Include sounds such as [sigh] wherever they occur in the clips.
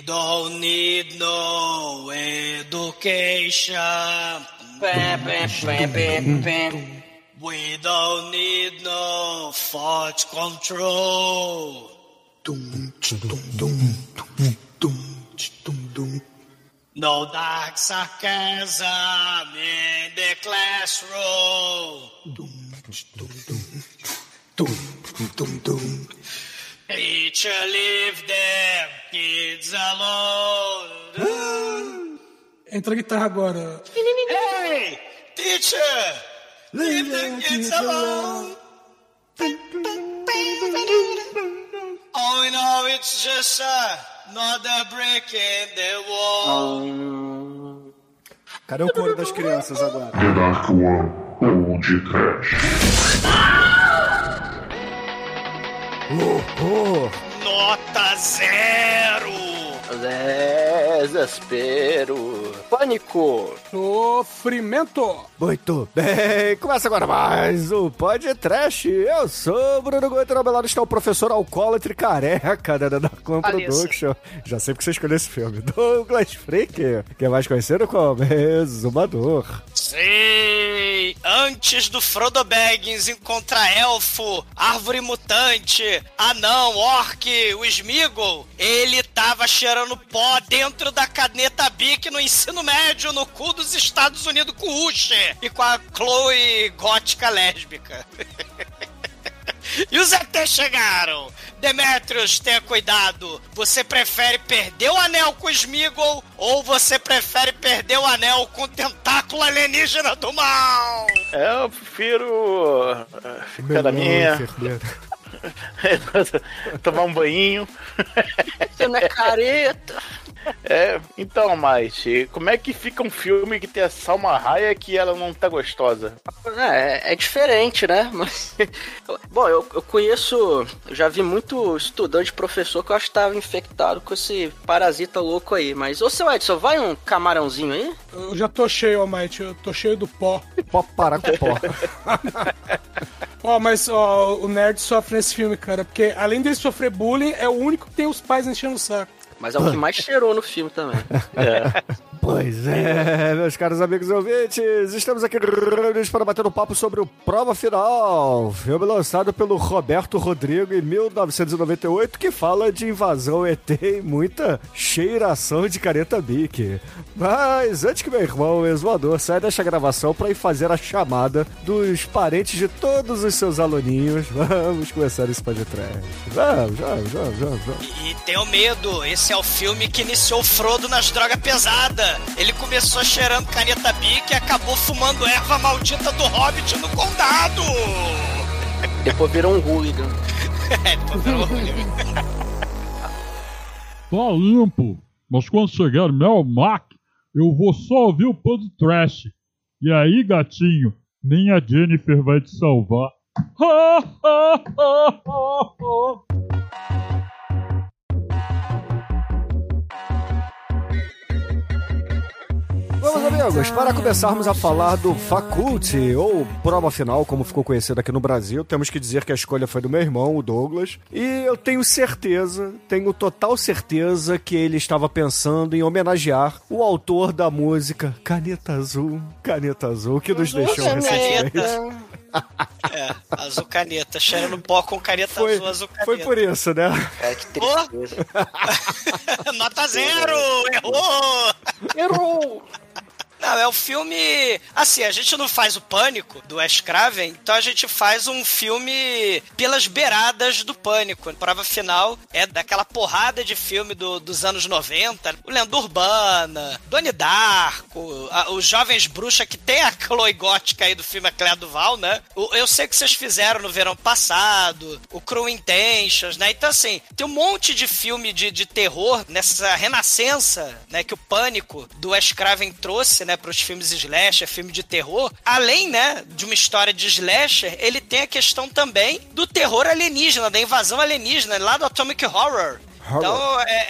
We don't need no education. We don't need no thought control. No dark sarcasm in the classroom. Teacher, leave them kids alone. Entra a guitarra agora. Hey, teacher, leave the kids alone. Oh, you know, it's just another brick in the wall. Cadê o coro das crianças agora? The Dark One ou de Trash. Horror! Nota zero. Desespero. Pânico. Sofrimento. Muito bem, começa agora mais o Podcast. Eu sou o Bruno Goito, meu lado está o professor alcoólatra e careca da da Clan Pareça. Production. Já sei porque você escolheu esse filme. [laughs] Douglas Freak, que é mais conhecido como Exumador. Sim! Antes do Frodo Baggins encontrar elfo, árvore mutante, anão, orc, o Smeagol, ele tava cheirando pó dentro da caneta Bic no ensino médio no cu dos Estados Unidos com o Usher e com a Chloe gótica lésbica. [laughs] E os ET chegaram! Demetrius, tenha cuidado! Você prefere perder o anel com o Smeagol ou você prefere perder o anel com o tentáculo alienígena do mal? É, eu prefiro eh, ficar na minha, [laughs] tomar um banho. Você não é careta. É, então, Mike, como é que fica um filme que tem a Salma Hayek e ela não tá gostosa? É, é diferente, né? [laughs] Mas, bom, eu, eu conheço, eu já vi muito estudante professor que eu acho que tava infectado com esse parasita louco aí. Mas, ô seu Edson, vai um camarãozinho aí? Eu já tô cheio, Almighty. Eu tô cheio do pó. Pode parar com o pó. [laughs] Ó, mas ó, o nerd sofre nesse filme, cara. Porque além dele sofrer bullying, é o único que tem os pais enchendo o saco. Mas é o que mais cheirou no filme também. [laughs] Pois é, meus caros amigos ouvintes, estamos aqui reunidos para bater um papo sobre o Prova Final, filme lançado pelo Roberto Rodrigo em 1998, que fala de invasão ET e muita cheiração de careta bique. Mas antes que meu irmão, o exumador, saia desta gravação para ir fazer a chamada dos parentes de todos os seus aluninhos, vamos começar esse podcast. Vamos, vamos, vamos, vamos. E tenho medo, esse é o filme que iniciou o Frodo nas drogas pesadas. Ele começou cheirando caneta bic e acabou fumando erva maldita do Hobbit no condado. [laughs] Depois virou um hooligan. [laughs] É, depois virou horrível. [laughs] Tá limpo, mas quando chegar Mel Mac, eu vou só ouvir o pão do trash. E aí, gatinho, nem a Jennifer vai te salvar. Vamos, amigos, para começarmos a falar do Faculty, ou Prova Final, como ficou conhecido aqui no Brasil, temos que dizer que a escolha foi do meu irmão, o Douglas, e eu tenho certeza, tenho total certeza que ele estava pensando em homenagear o autor da música Caneta Azul, Caneta Azul, que nos deixou recentemente. Caneta. [laughs] É, azul caneta, cheirando pó com caneta Foi, azul, azul caneta. foi por isso, né? Cara, que tristeza. [laughs] Nota zero! Errou! Errou! Não, é o filme. Assim, a gente não faz o pânico do Wes Craven, então a gente faz um filme pelas beiradas do pânico. A prova final é daquela porrada de filme do- dos anos 90, o Lenda Urbana, Doni Darko, a- os Jovens Bruxa, que tem a Chloe Gótica aí do filme A Cléa Duval, né? O- eu sei que vocês fizeram no verão passado, o Cruel Intentions, né? Então, assim, tem um monte de filme de, de terror nessa renascença, né? Que o pânico do Wes Craven trouxe, né? Para os filmes slasher, filme de terror. Além, né? De uma história de slasher, ele tem a questão também do terror alienígena, da invasão alienígena, lá do Atomic Horror. Então, é,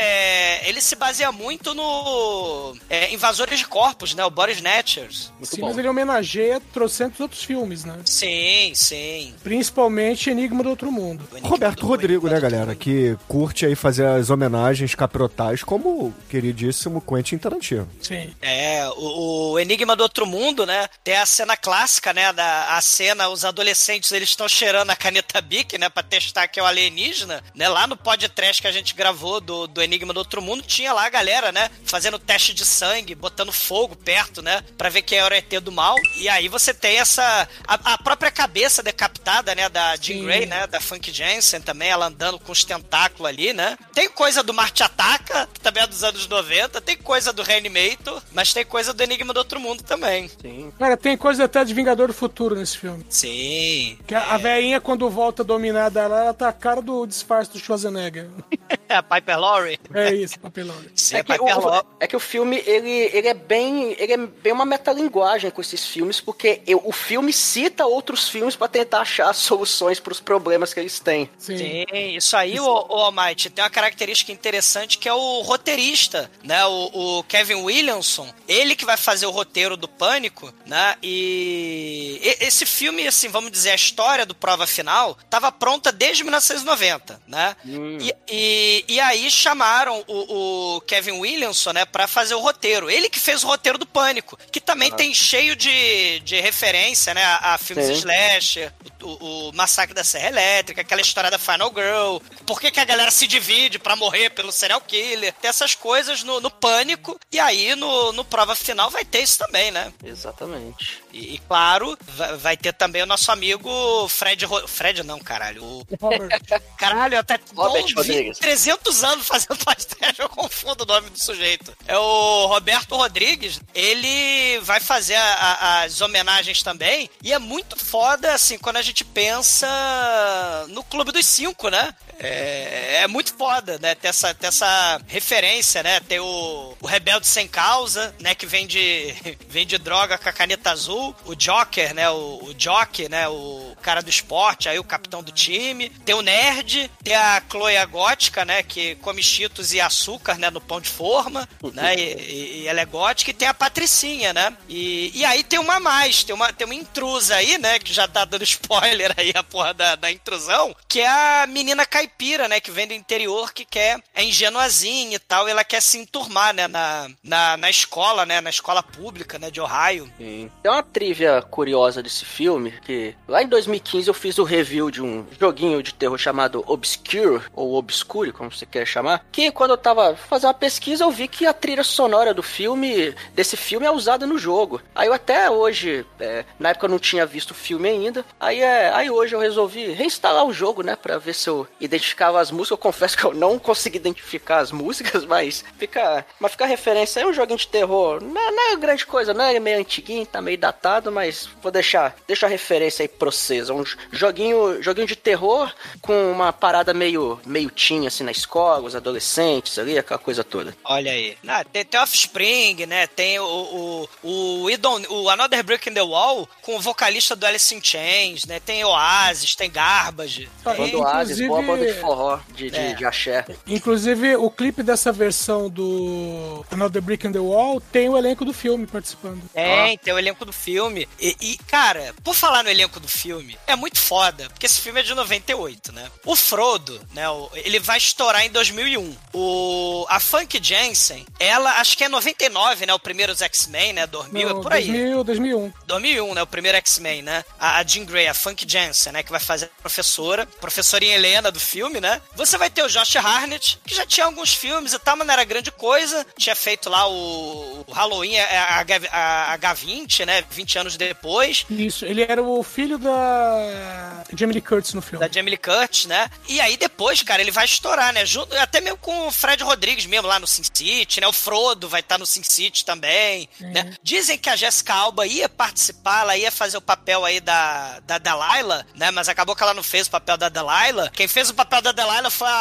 é, ele se baseia muito no é, Invasores de Corpos, né? O Body Snatchers. Muito Sim, bom. mas ele homenageia trocentos outros filmes, né? Sim, sim. Principalmente Enigma do Outro Mundo. Roberto do- Rodrigo, né, do galera? Mundo. Que curte aí fazer as homenagens caprotais como o queridíssimo Quentin Tarantino. Sim. É, o, o Enigma do Outro Mundo, né? Tem a cena clássica, né? Da, a cena, os adolescentes, eles estão cheirando a caneta Bic, né? Pra testar que é o alienígena, né? Lá no podcast que a gente gravou do, do Enigma do Outro Mundo, tinha lá a galera, né? Fazendo teste de sangue, botando fogo perto, né? Pra ver quem era o ET do mal. E aí você tem essa... A, a própria cabeça decapitada, né? Da Jean Sim. Grey, né? Da Funk Jensen também, ela andando com os tentáculos ali, né? Tem coisa do Marte Ataca, que também é dos anos 90, tem coisa do Reanimator, mas tem coisa do Enigma do Outro Mundo também. Sim. Cara, tem coisa até de Vingador do Futuro nesse filme. Sim. Que a, a velhinha, quando volta dominada lá, ela tá a cara do disfarce do Schwarzenegger. [laughs] É a Piper Laurie. É isso, papelão. Sim, É a que, Piper o, Laurie. é que o filme, ele, ele é bem. Ele é bem uma metalinguagem com esses filmes, porque eu- o filme cita outros filmes pra tentar achar soluções pros problemas que eles têm. Sim. Sim, isso aí, o, o Almighty, tem uma característica interessante que é o roteirista, né? O, o Kevin Williamson, ele que vai fazer o roteiro do Pânico, né? E, e- esse filme, assim, vamos dizer, a história do Prova Final tava pronta desde 1990, né? E, e, e aí chamaram o, o Kevin Williamson, né, pra fazer o roteiro. Ele que fez o roteiro do Pânico, que também tem cheio de, de referência, né, a, a filmes Sim. slasher, o, o Massacre da Serra Elétrica, aquela história da Final Girl, por que, que a galera se divide pra morrer pelo serial killer, tem essas coisas no, no Pânico, e aí no, no Prova Final vai ter isso também, né? Exatamente. E, e, claro, vai, vai ter também o nosso amigo Fred... Ro- Fred não, caralho, o. [laughs] Caralho, até Robert Rodrigues. 300 anos fazendo [laughs] podcast, eu confundo o nome do sujeito. É o Roberto Rodrigues, ele vai fazer a- a- as homenagens também, e é muito foda, assim, quando a gente pensa no Clube dos Cinco, né? É, é muito foda, né? Ter essa, ter essa referência, né? Ter o, o Rebelde Sem Causa, né? Que vem de, [laughs] vem de droga com a caneta azul. O Joker, né? O, o Jock, né? O cara do esporte, aí o capitão do time. Tem o Nerd, tem a Chloe a Gótica, né? Que come cheetos e açúcar, né? No pão de forma, né? E, e- ela é gótica. E tem a Patricinha, né? E, e aí tem uma mais, tem uma, tem uma intrusa aí, né? Que já tá dando [laughs] spoiler aí, a porra da, da intrusão. Que é a menina caipira, né? Que vem do interior, que quer, é ingenuazinha e tal. E ela quer se enturmar, né? Na, na, na escola, né? Na escola pública, né? De Ohio. Tem uma trivia curiosa desse filme, que lá em 2015 eu fiz o review de um joguinho de terror chamado Obscure, ou Obscure, como você quer chamar, que quando eu tava fazendo uma pesquisa eu vi que a trilha sonora do filme, desse filme é usada no jogo. Aí eu até hoje, é, na época eu não tinha visto o filme ainda, aí, é, aí hoje eu resolvi reinstalar o jogo, né, pra ver se eu identificava as músicas. Eu confesso que eu não consegui identificar as músicas, [laughs] mas fica, mas fica referência aí, um joguinho de terror, não, não é grande coisa, não é meio antiguinho, tá meio datado, mas vou deixar, deixa a referência aí pra vocês. É um joguinho, joguinho de terror com uma parada meio, meio teen, assim, na escola, os adolescentes ali, aquela coisa toda. Olha aí. Ah, tem, tem Offspring, né? Tem o, o, o, o Another Brick in the Wall com o vocalista do Alice in Chains, né? Tem Oasis, tem Garbage. Ah, Tem... Banda Oasis, boa inclusive- banda de forró, de, de, É. de axé. Inclusive, o clipe dessa versão do Another Brick in the Wall tem o elenco do filme participando. Tem, tem o elenco do filme. E, e, cara, por falar no elenco do filme, é muito foda, porque esse filme é de 98, né? O Frodo, né? ele vai estourar em 2001. O, a Funk Jensen, ela, acho que é 99, né? O primeiro dos X-Men, né? 2000, Não, é por aí. 2000, 2001. 2001, né? O primeiro X-Men, né? A, a Jean Grey, a Funk Jensen, né? Que vai fazer a professora, professorinha Helena do filme, né? Você vai ter o Josh Harnett, que já tinha alguns filmes e tal, mas não era grande coisa. Tinha feito lá o, o Halloween, a, a, H- a H20, né? 20 anos depois. Isso, ele era o filho da Jamie Lee Curtis no filme. Da Jamie Lee Curtis, né? E aí depois, cara, ele vai estourar, né? Junto, até mesmo com o Fred Rodrigues mesmo lá no Sin City, né? O Frodo vai estar no Sin City também, né? Dizem que a Jessica Alba ia participar, ela ia fazer o papel aí da, da Delilah, né? Mas acabou que ela não fez o papel da Delilah. Quem fez o papel da Delilah foi a,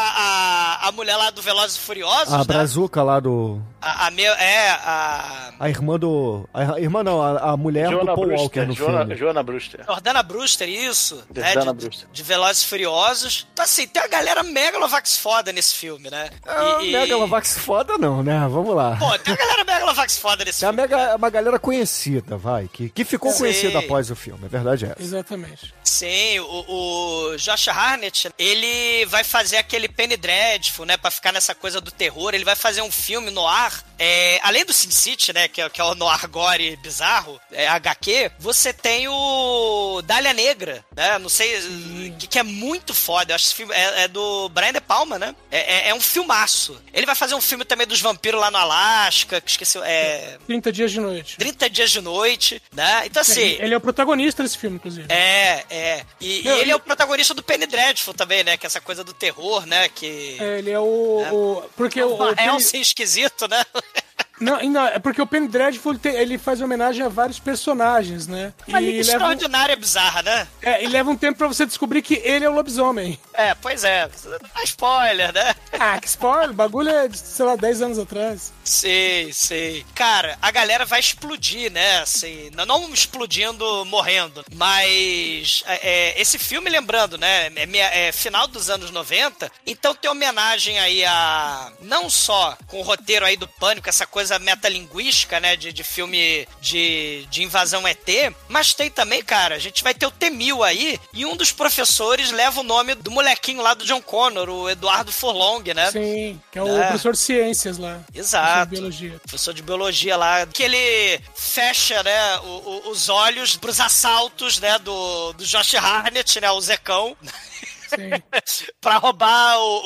a, a mulher lá do Velozes e Furiosos, A né? Brazuca lá do. A, a meu, é, a A irmã do. A irmã não, a, a mulher do Paul Walker no Joana, filme. Joana Brewster. Jordana Brewster, isso. né? Jordana de, Brewster. de Velozes e Furiosos. Então, assim, tem a galera megalovax foda nesse filme, né? É, E- e- Megalovax foda, não, né? Vamos lá. Pô, tem uma galera Megalovax foda nesse [laughs] Tem uma, filme. mega, uma galera conhecida, vai, que, que ficou Sim. conhecida após o filme, a verdade é essa. Exatamente. Sim, o, o Josh Harnett, ele vai fazer aquele Penny Dreadful, né, pra ficar nessa coisa do terror. Ele vai fazer um filme no ar, é, além do Sin City, né, que é, que é o noir gore bizarro, é, HQ, você tem o Dália Negra, né, não sei, que, que é muito foda. Eu acho esse filme, é, é do Brian De Palma, né, é, é- é um filmaço. Ele vai fazer um filme também dos vampiros lá no Alasca, que esqueci, é... 30 dias de noite. 30 Dias de Noite, né, então assim... Ele é o protagonista desse filme, inclusive. É, é. E, e Não, ele e- é o protagonista do Penny Dreadful também, né? Que é essa coisa do terror, né? Que. É, ele é o. o- porque o, o é um sim esquisito, né? [laughs] não, não, é porque o Penny Dreadful ele, tem- ele faz homenagem a vários personagens, né? Uma E liga leva, extraordinária bizarra, né? é, e leva um tempo pra você descobrir que ele é o lobisomem. É, pois é. Não spoiler, né? Ah, que spoiler! O bagulho é de, sei lá, 10 anos atrás. Sei, sei. Cara, a galera vai explodir, né? Assim, não- explodindo, morrendo. Mas é, é, esse filme, lembrando, né? É, é final dos anos 90. Então tem homenagem aí a. Não só com o roteiro aí do pânico, essa coisa metalinguística, né? De, de filme de, de invasão ET. Mas tem também, cara, a gente vai ter o T-1000 aí. E um dos professores leva o nome do molequinho lá do John Connor, o Eduardo Furlong, né? Sim, que é o É. professor de ciências lá. Exato. Professor de biologia. professor de biologia lá, que ele fecha, né, o- o- os olhos pros assaltos, né, do, do Josh Harnett, né, o Zecão, [laughs] [laughs] Pra roubar o-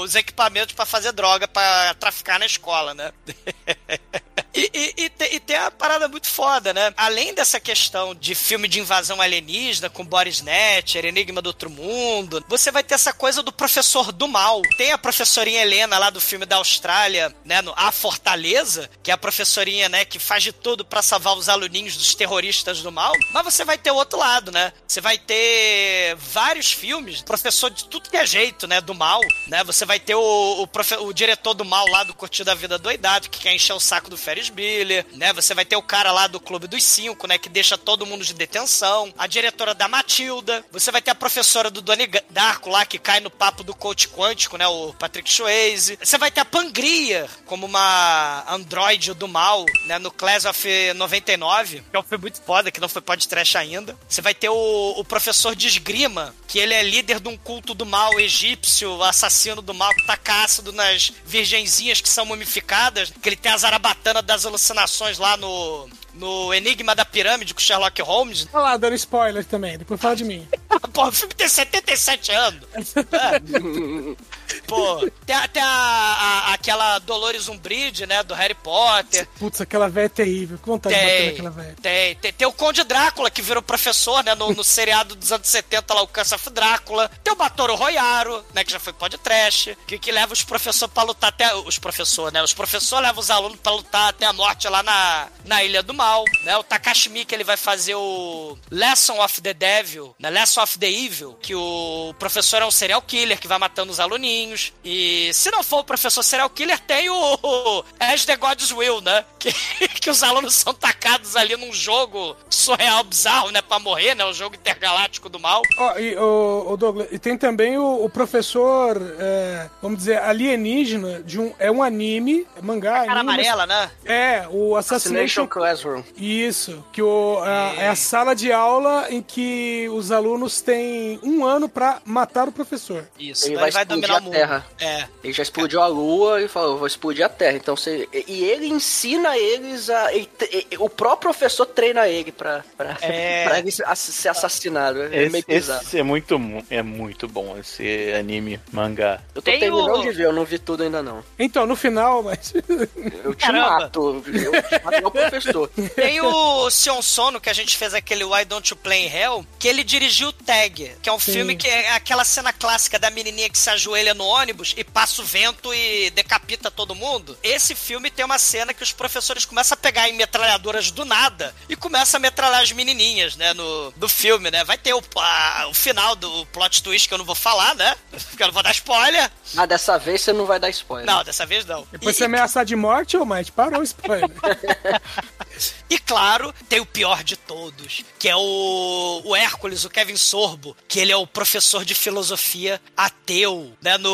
o- os equipamentos pra fazer droga, pra traficar na escola, né. [laughs] E, e- e te- e tem uma parada muito foda, né? Além dessa questão de filme de invasão alienígena com Boris Snatcher, Enigma do Outro Mundo, você vai ter essa coisa do professor do mal. Tem a professorinha Helena lá do filme da Austrália, né? No A Fortaleza, que é a professorinha, né? Que faz de tudo pra salvar os aluninhos dos terroristas do mal. Mas você vai ter o outro lado, né? Você vai ter vários filmes, professor de tudo que é jeito, né? Do mal, né? Você vai ter o, o, profe- o diretor do mal lá do Curtido a Vida Doidado, que quer encher o saco do Ferris Bueller, né? Você vai ter o cara lá do Clube dos Cinco, né? Que deixa todo mundo de detenção. A diretora da Matilda. Você vai ter a professora do Donnie Darko lá, que cai no papo do coach quântico, né? O Patrick Swayze. Você vai ter a Pangria como uma androide do mal, né? No Class of 99, que é um filme muito foda, que não foi podcast ainda. Você vai ter o, o professor de esgrima, que ele é líder de um culto do mal egípcio, assassino do mal, que taca ácido nas virgenzinhas que são mumificadas, que ele tem a zarabatana das alucinações lá no, no Enigma da Pirâmide com Sherlock Holmes. Olha lá, dando spoiler também, depois fala de mim. [laughs] Pô, o filme tem 77 anos. [laughs] Pô, tem, a- tem a, a- aquela Dolores Umbridge, né, do Harry Potter. Putz, aquela velha é terrível. Que vontade de bater Tem, naquela velha. tem, tem, tem o Conde Drácula, que virou professor, né, no, no seriado dos anos 70 lá, o Curse of Drácula. Tem o Batoro Royaro, né, que já foi podcast, que, que leva os professores pra lutar até... Os professores, né, os professores levam os alunos pra lutar até a morte lá na, na Ilha do Mal, né, o Takashi Miike, ele vai fazer o Lesson of the Devil, né, Lesson of the Evil, que o professor é um serial killer que vai matando os aluninhos. E se não for o professor serial killer, tem o, o As the God's Will, né? [laughs] Que, que os alunos são tacados ali num jogo surreal, bizarro, né? Pra morrer, né? O jogo intergaláctico do mal. Ó, e o, o Douglas, e tem também o, o professor, é, vamos dizer, alienígena de um. É um anime, é mangá. Cara anime, amarela, né? É, o Assassination Assassination. Classroom. Isso, que o, a- é a sala de aula em que os alunos têm um ano pra matar o professor. Isso, Ele vai vai, dominar a o mundo. Terra. É. Ele já explodiu a Lua e falou, vou explodir a Terra. Então você. E ele ensina eles a. ele o próprio professor treina ele pra, pra, É. [laughs] pra ele ser assassinado. É Esse, meio bizarro. esse é muito, mu- é muito bom, esse anime, mangá. Eu tô Tem terminando o- de ver, eu não vi tudo ainda não. Então, no final, mas. [laughs] Eu te Caramba. mato. Eu te mato igual professor. [laughs] Tem o Sion Sono, que a gente fez aquele Why Don't You Play in Hell, que ele dirigiu o Tag, que é um Sim. filme que é aquela cena clássica da menininha que se ajoelha no ônibus e passa o vento e decapita todo mundo. Esse filme tem uma cena que os professores começam a pegar em metralhadoras do nada e começam a metralhar as menininhas, né, no, do filme, né? Vai ter o, a- o final do plot twist que eu não vou falar, né? [laughs] Porque eu não vou dar spoiler. Ah, dessa vez você não vai dar spoiler. Não, dessa vez não. Depois E- você ameaçar de morte, ô, mas parou o spoiler. [laughs] E claro, tem o pior de todos, que é o, o Hércules, o Kevin Sorbo, que ele é o professor de filosofia ateu, né, no,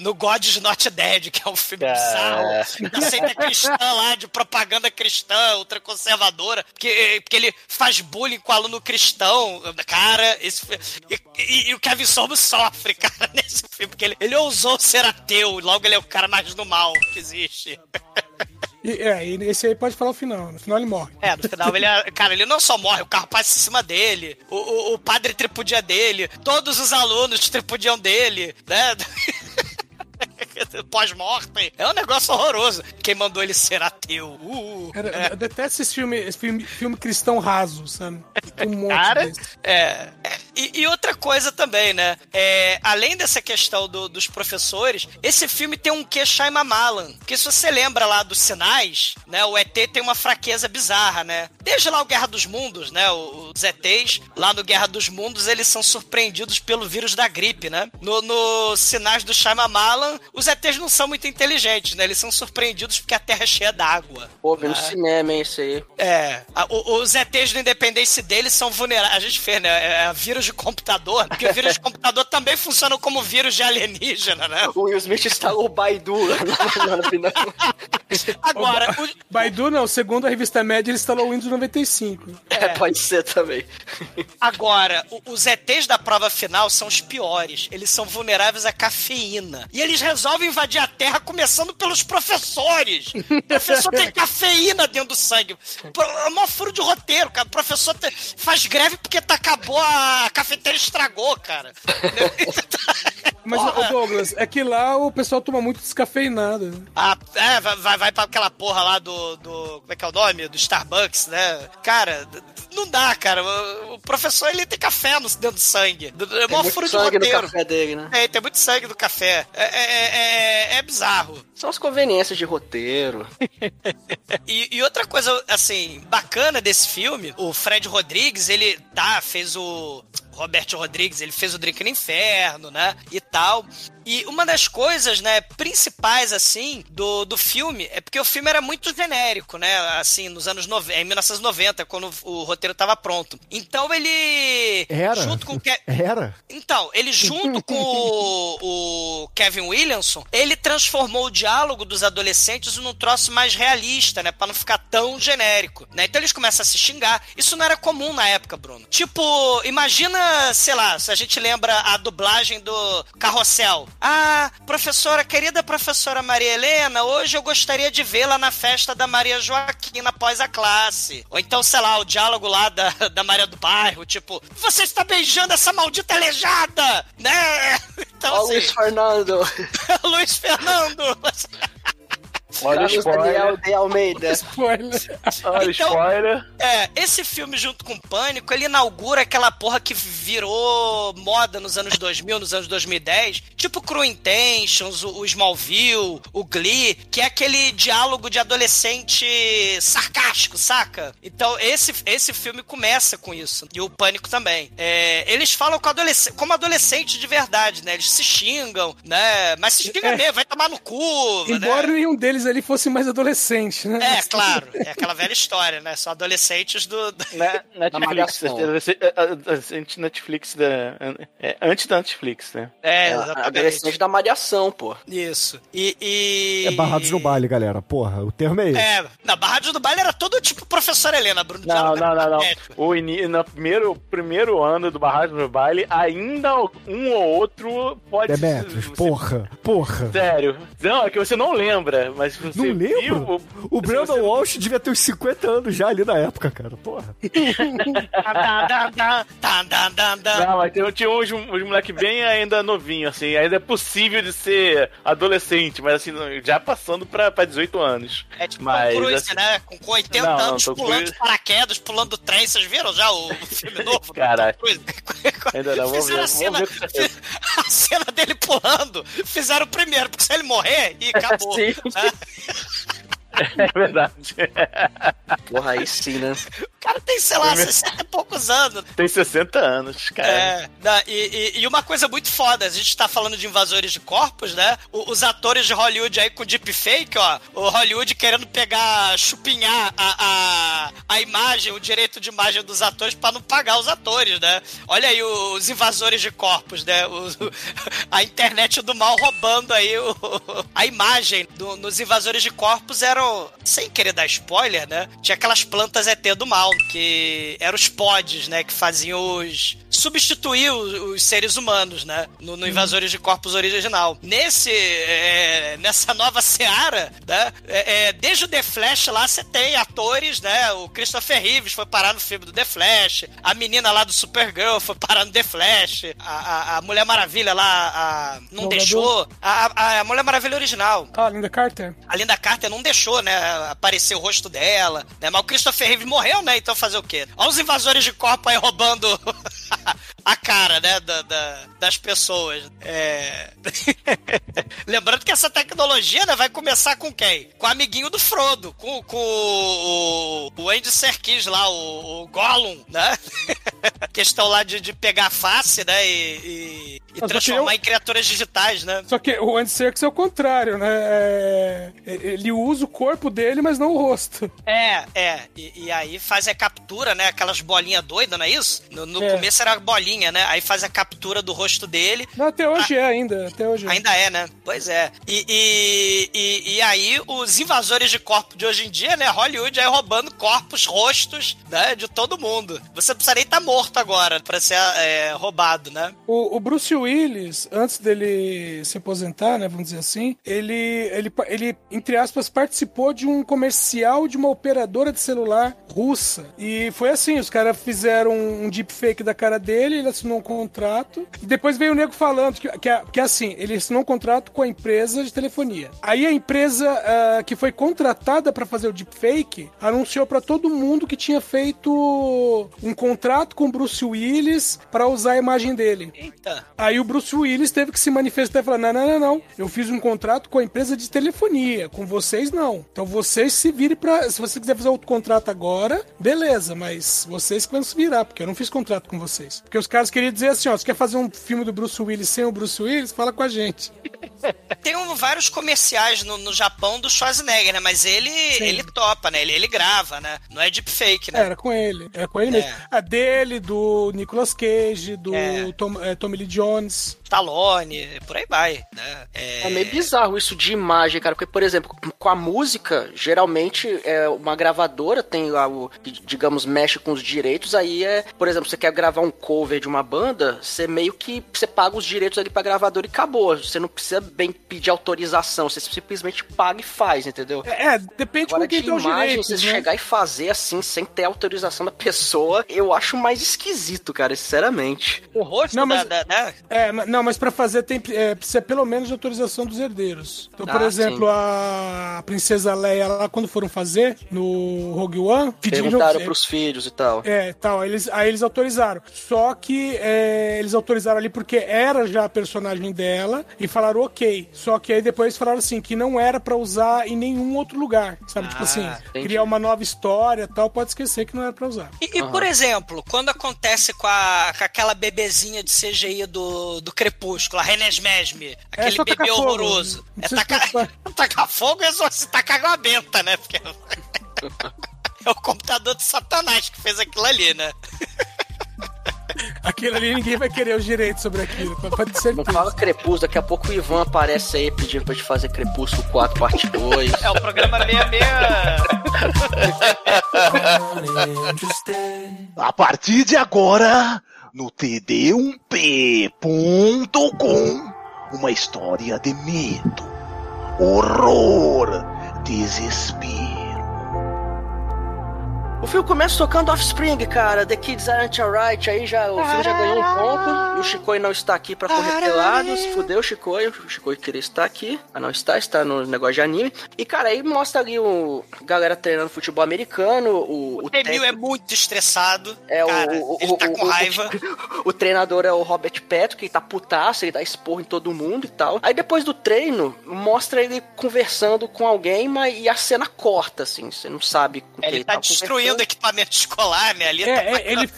no God's Not Dead, que é um filme Ah. bizarro, da seita cristã lá, de propaganda cristã, ultraconservadora, porque, porque ele faz bullying com aluno cristão. Cara, esse, e, e- e o Kevin Sorbo sofre, cara, [laughs] nesse filme, porque ele, ele ousou ser ateu, logo ele é o cara mais do mal que existe. [laughs] E, é, e esse aí pode falar o final. No final ele morre. É, no final ele é, Cara, ele não só morre, o carro passa em cima dele, o, o, o padre tripudia dele, todos os alunos tripudiam dele, né? [laughs] [laughs] Pós-mortem. É um negócio horroroso. Quem mandou ele ser ateu? Uh, Cara, é. Eu detesto esse filme, esse filme, filme cristão raso, sabe? Um monte Cara. É. é, E, e outra coisa também, né? É, além dessa questão do- dos professores, esse filme tem um quê Shyamalan. Porque se você lembra lá dos sinais, né? O ET tem uma fraqueza bizarra, né? Desde lá o Guerra dos Mundos, né? Os ETs, lá no Guerra dos Mundos, eles são surpreendidos pelo vírus da gripe, né? No, no sinais do Shyamalan, os ETs não são muito inteligentes, né? Eles são surpreendidos porque a Terra é cheia d'água. Pô, no Ah. cinema, hein, isso aí. É, a- o- os ETs do Independência deles são vulneráveis. A gente fez, né? É, é vírus de computador, porque o vírus de [laughs] computador também funciona como vírus de alienígena, né? O Will Smith instalou o Baidu [laughs] lá no, final. Agora, o- Baidu não, segundo a revista Média, ele instalou o Windows 95. É, pode ser também. agora, o- os ETs da prova final são os piores. Eles são vulneráveis à cafeína. E eles resolvem invadir a Terra começando pelos professores. O [laughs] professor tem cafeína dentro do sangue. É o maior furo de roteiro, cara. O professor te- faz greve porque tá, acabou a cafeteira estragou, cara. [laughs] Mas, Porra. ô Douglas, é que lá o pessoal toma muito descafeinado. Ah, é, vai, vai, pra aquela porra lá do, do. Como é que é o nome? Do Starbucks, né? Cara, não dá, cara. O, professor ele tem café no, dentro do sangue. É muito furo de roteiro. café dele, né? É, tem muito sangue do café. É, é, é, é- é bizarro. São as conveniências de roteiro. [laughs] E, e outra coisa, assim, bacana desse filme, o Fred Rodrigues, ele tá, fez o. Robert Rodrigues, ele fez o Drink no Inferno, né? E tal. E uma das coisas, né, principais, assim, do, do filme é porque o filme era muito genérico, né? Assim, nos anos 90, em 1990, quando o, roteiro tava pronto. Então ele. Era? Junto com o Ke- [laughs] Era? então, ele junto com o, o Kevin Williamson, ele transformou o diálogo dos adolescentes num troço mais realista, né? Pra não ficar tão genérico, né? Então eles começam a se xingar. Isso não era comum na época, Bruno. Tipo, imagina, sei lá, se a gente lembra a dublagem do Carrossel. Ah, professora, querida professora Maria Helena, hoje eu gostaria de vê-la na festa da Maria Joaquina após a classe. Ou então, sei lá, o diálogo lá da, da Maria do Bairro, tipo, você está beijando essa maldita aleijada, né? [laughs] Então, Ó, assim, [laughs] Luiz Fernando. Luiz [laughs] Fernando. Olha o spoiler. de Almeida. [laughs] Spoiler. Olha o Então- spoiler. É, esse filme junto com Pânico, ele inaugura aquela porra que virou moda nos anos 2000, nos anos 2010, tipo Cruel Intentions, o, o Smallville, o Glee, que é aquele diálogo de adolescente sarcástico, saca? Então esse, esse filme começa com isso, e o Pânico também. É, eles falam com adolesc como adolescente de verdade, né? Eles se xingam, né? Mas se xingam É. mesmo, vai tomar no cu, Embora né? nenhum deles ali fosse mais adolescente, né? É, claro. É aquela velha história, né? São adolescentes do, do- Né? [laughs] Netflix. Malhação. Antes Netflix da. É, antes da Netflix, né? É, É, exatamente. adolescente da malhação, pô. Isso. E. e... É barrados no baile, galera. Porra, o termo é esse. É, na Barrados do Baile era todo tipo professor Helena, Bruno. Não, não, não, não. O ini... No primeiro, primeiro ano do Barragem do Baile, ainda um ou outro pode Demetrius, você- porra, porra. Sério. Não, é que você não lembra, mas você Não lembro. O Brandon você- Walsh devia ter uns 50 anos já ali na época, cara. Porra. [laughs] Não, mas tem, tinha uns, uns moleque bem ainda novinho, assim, ainda é possível de ser adolescente, mas assim, já passando pra, pra 18 anos. É tipo Mas, Tom Cruise, assim- né? Com, com 80 Não, não, anos Tom pulando Cruise- paraquedas, pulando do trem. Vocês viram já o, o [laughs] filme novo? Caralho. Ainda não, vamos Fizeram ver, a cena, vamos [laughs] ver a cena dele pulando. Fizeram primeiro, porque se ele morrer, e acabou. Sim. né? É verdade. Porra, aí sim, né? O cara tem, sei lá, 60 e poucos anos. Tem 60 anos, cara. É, da- e, e- e uma coisa muito foda, a gente tá falando de invasores de corpos, né? O- os atores de Hollywood aí com deepfake, ó. O Hollywood querendo pegar, chupinhar a, a, a imagem, o direito de imagem dos atores pra não pagar os atores, né? Olha aí os invasores de corpos, né? Os- a internet do mal roubando aí o- a imagem do- nos invasores de corpos eram, sem querer dar spoiler, né? Tinha aquelas plantas ET do mal, que eram os pods, né? Que faziam os. substituir os, os seres humanos, né? No, no Invasores de Corpos original. Nesse. é, nessa nova seara, né? é, é, desde o The Flash lá você tem atores, né? O Christopher Reeves foi parar no filme do The Flash, a menina lá do Supergirl foi parar no The Flash, a, a, a Mulher Maravilha lá a- não Jogador. deixou. A, a, a Mulher Maravilha original. Ah, Linda Carter. A Linda Carter não deixou, né, aparecer o rosto dela, né? Mas o Christopher Reeve morreu, né? Então fazer o quê? Olha os invasores de corpo aí roubando [laughs] a cara, né, da- da- das pessoas. É... [laughs] Lembrando que essa tecnologia, né, vai começar com quem? Com o amiguinho do Frodo, com, com o, o Andy Serkis lá, o, o Gollum, né? [laughs] Questão lá de, de pegar a face, né, e, e- e eu transformar queria- em criaturas digitais, né? Só que o Andy Serkis é o contrário, né? É, Ele usa o corpo dele, mas não o rosto. É, é. E, e aí faz a captura, né? Aquelas bolinhas doidas, não é isso? No, no É. começo era bolinha, né? Aí faz a captura do rosto dele. Não, até hoje é ainda, até hoje é. Ainda é, né? Pois é. E, e, e, e aí, os invasores de corpo de hoje em dia, né? Hollywood aí roubando corpos, rostos, né? De todo mundo. Você não precisa nem estar morto agora pra ser é, roubado, né? O, o Bruce Willis, antes dele se aposentar, né, vamos dizer assim, ele, ele, ele, entre aspas, participou de um comercial de uma operadora de celular russa. E foi assim, os caras fizeram um deepfake da cara dele, ele assinou um contrato, depois veio o nego falando que, que, que assim, ele assinou um contrato com a empresa de telefonia. Aí a empresa ah, que foi contratada para fazer o deepfake anunciou para todo mundo que tinha feito um contrato com o Bruce Willis para usar a imagem dele. Eita. Aí o Bruce Willis teve que se manifestar e falar: não, não, não, não. Eu fiz um contrato com a empresa de telefonia. Com vocês, não. Então vocês se virem pra. Se você quiser fazer outro contrato agora, beleza, mas vocês que vão se virar, porque eu não fiz contrato com vocês. Porque os caras queriam dizer assim: ó, você quer fazer um filme do Bruce Willis sem o Bruce Willis? Fala com a gente. [laughs] Tem um- vários comerciais no, no Japão do Schwarzenegger, né? Mas ele, ele topa, né? Ele, ele grava, né? Não é deepfake, né? Era com ele. Era com ele mesmo. É. A dele, do Nicolas Cage, do É. Tom, é, Tommy Lee Jones. Stallone, por aí vai, né? É, É meio bizarro isso de imagem, cara. Porque, por exemplo, com a música, geralmente é uma gravadora tem lá o, que, digamos, mexe com os direitos. Aí é, por exemplo, você quer gravar um cover de uma banda, você meio que você paga os direitos ali pra gravadora e acabou. Você não precisa bem pedir autorização, você simplesmente paga e faz, entendeu? É, é, depende Agora, quem de os imagem, direitos, você né? chegar e fazer assim, sem ter autorização da pessoa, eu acho mais esquisito, cara, sinceramente. o rosto Não, mas- da, da- né? É, não, mas pra fazer tem, é, precisa pelo menos de autorização dos herdeiros. Então, por Ah, exemplo, a princesa Leia lá, quando foram fazer no Rogue One, pediram. Perguntaram é, pros filhos e tal. É, tal, aí eles, aí eles autorizaram. Só que é, eles autorizaram ali porque era já a personagem dela e falaram ok. Só que aí depois falaram assim, que não era pra usar em nenhum outro lugar. Sabe? tipo Ah, assim, entendi. criar uma nova história e tal, pode esquecer que não era pra usar. E, e, por exemplo, quando acontece com, a, com aquela bebezinha de CGI do, do Crepúsculo, a Renes Mesme, aquele só bebê tacar fogo. horroroso. É tacar, preocupar. tacar fogo é só se tacar água benta, né? Porque [laughs] é o computador de Satanás que fez aquilo ali, né? [laughs] Aquilo ali ninguém vai querer os direitos sobre aquilo, pode ter Não fala Crepúsculo, daqui a pouco o Ivan aparece aí pedindo pra gente fazer Crepúsculo 4, parte 2. É o programa 66. A partir de agora, no td1p.com, uma história de medo, horror, desespero. O filme começa tocando Offspring, cara. The Kids Aren't Alright. Aí já, o filme já ganhou um ponto. E o Chicoi não está aqui pra correr pelado. Se fudeu o Chicoi. O Chicoi queria estar aqui. Mas não está, está no negócio de anime. E, cara, aí mostra ali o galera treinando futebol americano. O, o O Temil é muito estressado. É, o- cara, o, ele tá o- com o- raiva. [laughs] O, treinador é o Robert Petro, que tá putaço, ele dá esporro em todo mundo e tal. Aí depois do treino, mostra ele conversando com alguém, mas e a cena corta, assim. Você não sabe com quem Ele tá conversando. destruindo do equipamento escolar, né? Ali tá É, é, ele,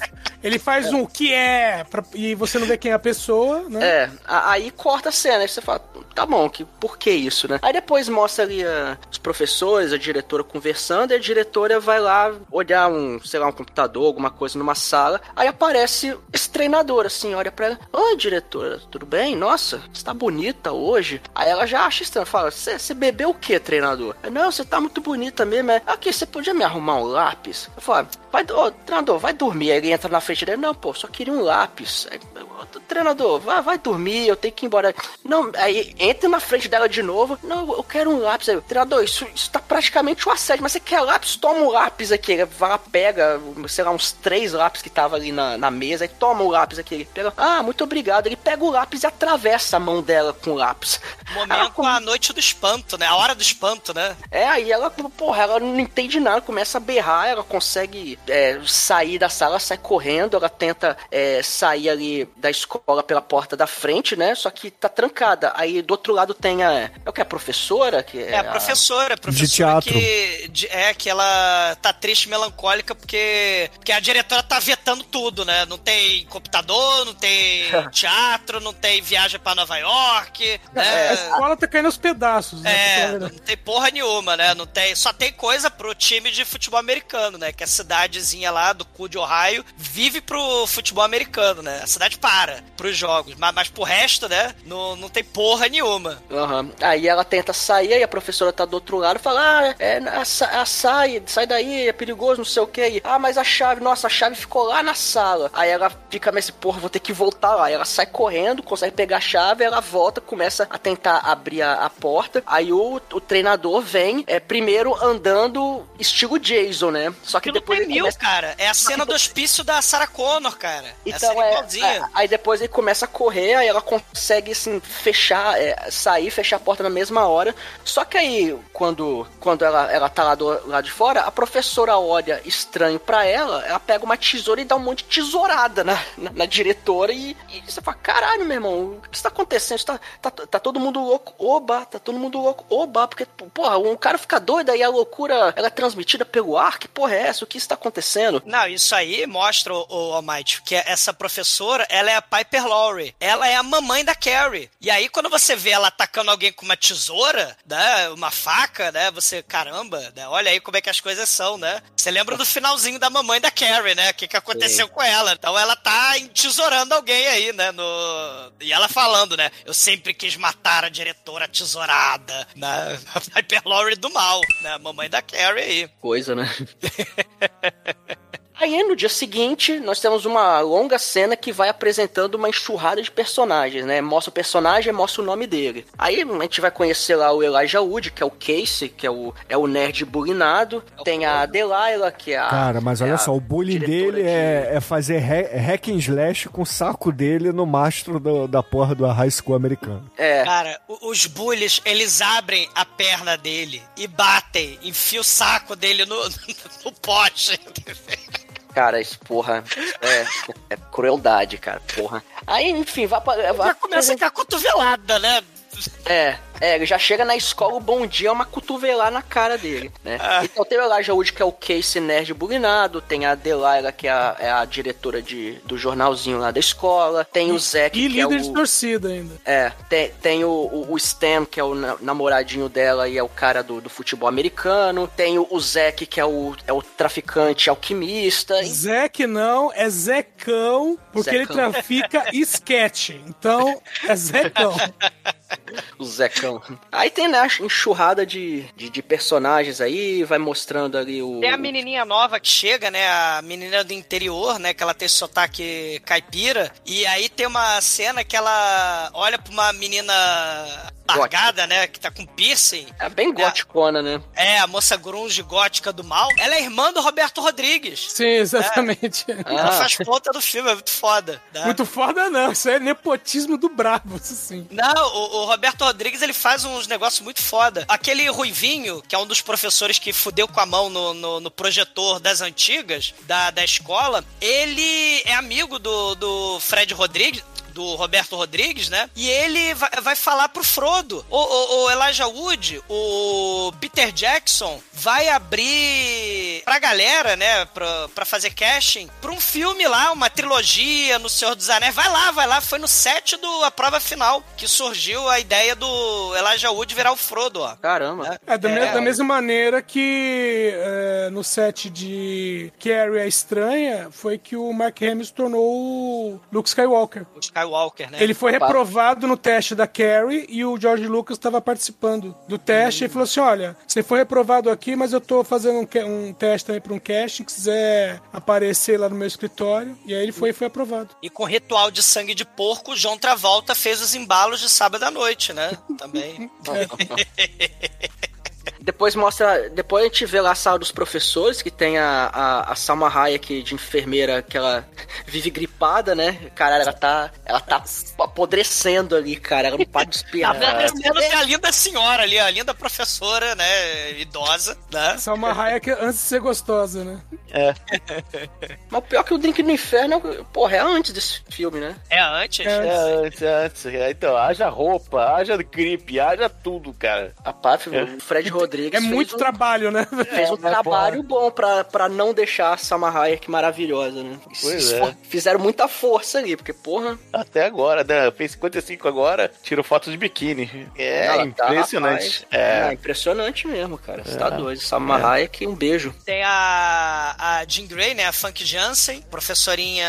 ele faz um que é, pra- e você não vê quem é a pessoa, né? É, a- aí corta a cena, aí você fala, tá bom, que, por que isso, né? Aí depois mostra ali a- os professores, a diretora conversando, e a diretora vai lá olhar um, sei lá, um computador, alguma coisa numa sala, aí aparece esse treinador, assim, olha pra ela, oi diretora, tudo bem? Nossa, você tá bonita hoje. Aí ela já acha estranho, fala, você bebeu o que, treinador? "É, Não, você tá muito bonita mesmo, é. Aqui, você podia me arrumar um lápis? Eu falo, vai, ô, treinador, vai dormir. Aí ele entra na frente dele, não, pô, só queria um lápis. Aí, "Ô, treinador, vai, vai dormir, eu tenho que ir embora. Não, aí entra na frente dela de novo, não, eu quero um lápis. Aí, treinador, isso, isso tá praticamente um assédio, mas você quer lápis? Toma um lápis aqui. Vai lá, pega, sei lá, uns três lápis que tava ali na, na mesa, e toma o lápis aqui. Ele pega, ah, muito obrigado. Ele pega o lápis e atravessa a mão dela com o lápis. Momento a noite do espanto, né? A hora do espanto, né? É, aí ela, porra, ela não entende nada, começa a berrar, ela consegue é, sair da sala, sai correndo, ela tenta é, sair ali da escola pela porta da frente, né? Só que tá trancada. Aí do outro lado tem a. É o que? A professora? Que É, a professora, a professora teatro. que de- é que ela tá triste, e melancólica porque porque a diretora tá vetando tudo, né? Não tem computador, não tem [laughs] teatro, não tem viagem pra Nova York, A né? escola tá caindo aos pedaços, né? a É, verdade. não tem porra nenhuma, né? Não tem, só tem coisa pro time de futebol americano, né? Que a cidadezinha lá do cu de Ohio vive pro futebol americano, né? A cidade para pros jogos, mas, mas pro resto, né? Não, não tem porra nenhuma. Aham. Aí ela tenta sair, aí a professora tá do outro lado e fala: Ah, é, a, a- sai, sai daí, é perigoso, não sei o que. Ah, mas a chave, nossa, a chave ficou lá na sala. Aí ela fica nesse porra, vou ter que voltar lá. Aí ela sai correndo, consegue pegar a chave, ela volta, começa a tentar abrir a, a porta. Aí o, o treinador vem, é, primeiro andando estilo Jason, né? Só que Aquilo depois tem ele mil, começa... cara. É a cena do hospício da Sarah Connor, cara. é Então é, é, aí depois ele começa a correr, aí ela consegue assim fechar, é, sair, fechar a porta na mesma hora. Só que aí quando quando ela, ela tá lá do lado de fora, a professora olha estranho pra ela, ela pega uma tesoura e dá um monte de tesourada na, na, na diretora e, e você fala, caralho, meu irmão, o que está acontecendo? Tá, tá, tá todo mundo louco, oba, tá todo mundo louco, oba, porque, porra, um cara fica doido aí a loucura ela é transmitida pelo ar, que porra é essa? O que está acontecendo? Não, isso aí mostra, o Almighty, que essa professora, ela é a Piper Laurie. Ela é a mamãe da Carrie. E aí, quando você vê ela atacando alguém com uma tesoura, né, uma faca, né, você, caramba, né, olha aí como é que as coisas são, né? Você lembra do finalzinho da mamãe da Carrie, né? O que, que aconteceu com ela. Então ela tá entesourando alguém aí, né, no... E ela falando, né, eu sempre quis matar a diretora tesourada, né? [laughs] A Piper Laurie do mal, né, a mamãe da Carrie aí. Coisa, né? [laughs] Aí no dia seguinte, nós temos uma longa cena que vai apresentando uma enxurrada de personagens, né? Mostra o personagem, mostra o nome dele. Aí a gente vai conhecer lá o Elijah Wood, que é o Casey, que é o, é o nerd bulinado. Tem a Delilah, que é a. Cara, mas é olha só, o bullying dele de- é, é fazer ha- hack and slash com o saco dele no mastro do- da porra do high school americano. É. Cara, os bullies, eles abrem a perna dele e batem, enfia o saco dele no, [laughs] no pote. Cara, isso, porra, é, é crueldade, cara, porra. Aí, enfim, vai pra. vai Já começa com a cotovelada, né? É, é, ele já chega na escola, o bom dia é uma cotovelada na cara dele, né? Ah. Então tem o Elijah Wood, que é o Casey nerd bulinado, tem a Delilah, que é a, é a diretora de, do jornalzinho lá da escola, tem o Zack, E que é líder de o... torcida ainda. É, tem, tem o, o, o Stan, que é o na- namoradinho dela e é o cara do, do futebol americano. Tem o, o Zack, que é o, é o traficante alquimista. E- Zeke não, é Zecão, porque ele Zecão. trafica [laughs] esquete. Então, é Zecão. O Zecão. Aí tem, né, a enxurrada de, de, de personagens aí, vai mostrando ali o... Tem a menininha nova que chega, né? A menina do interior, né? Que ela tem sotaque caipira. E aí tem uma cena que ela olha pra uma menina largada, né? Que tá com piercing. É bem goticona, né? É, a moça grunge gótica do mal. Ela é irmã do Roberto Rodrigues. Sim, exatamente. Ela Ah. faz ponta do filme, é muito foda. né? Muito foda não, isso é nepotismo do brabo, isso sim. Não, o, o Roberto Rodrigues ele faz uns negócios muito foda. Aquele Ruivinho, que é um dos professores que fudeu com a mão no, no, no projetor das antigas, da, da escola, ele é amigo do, do Fred Rodrigues. Do Roberto Rodrigues, né? E ele vai, vai falar pro Frodo. O, o, o Elijah Wood, o Peter Jackson, vai abrir pra galera, né, pra, pra fazer casting, pra um filme lá, uma trilogia no Senhor dos Anéis. Vai lá, vai lá. Foi no set do A Prova Final que surgiu a ideia do Elijah Wood virar o Frodo, ó. Caramba. É, da, me- É. da mesma maneira que é, no set de Carrie a Estranha foi que o Mark Hamill se tornou o Luke Skywalker. O Skywalker, né? Ele foi reprovado no teste da Carrie e o George Lucas estava participando do teste e falou assim: Olha, você foi reprovado aqui, mas eu tô fazendo um, um teste também para um casting. Se quiser aparecer lá no meu escritório. E aí ele foi e foi aprovado. E com ritual de sangue de porco, o John Travolta fez os embalos de sábado à noite, né? Também. [laughs] [laughs] Depois mostra. Depois a gente vê lá a sala dos professores, que tem a, a, a Salma Hayek de enfermeira que ela [laughs] vive gripada, né? Cara, ela tá. Ela tá apodrecendo ali, cara. Ela não para de Tá espirrar. parecendo a linda senhora ali, a linda professora, né? Idosa, né? Salma Hayek antes de ser gostosa, né? [laughs] Mas o pior é que o Drink no Inferno, é- porra, é antes desse filme, né? É antes. É. É, antes, antes. Então, haja roupa, haja gripe, haja tudo, cara. Rapaz, o Fred Rodrigues É muito um, trabalho, né? fez um É, mas, trabalho bom pra, pra não deixar a Salma Hayek maravilhosa, né? Pois Esfor- é. Fizeram muita força ali, porque, porra... Até agora, né? Fez 55 agora, tirou foto de biquíni. É ela tá, impressionante. rapaz. é. É, impressionante mesmo, cara. Você tá doido. Salma Hayek, um beijo. Tem a, a Jean Grey, né? A Funk Jansen, professorinha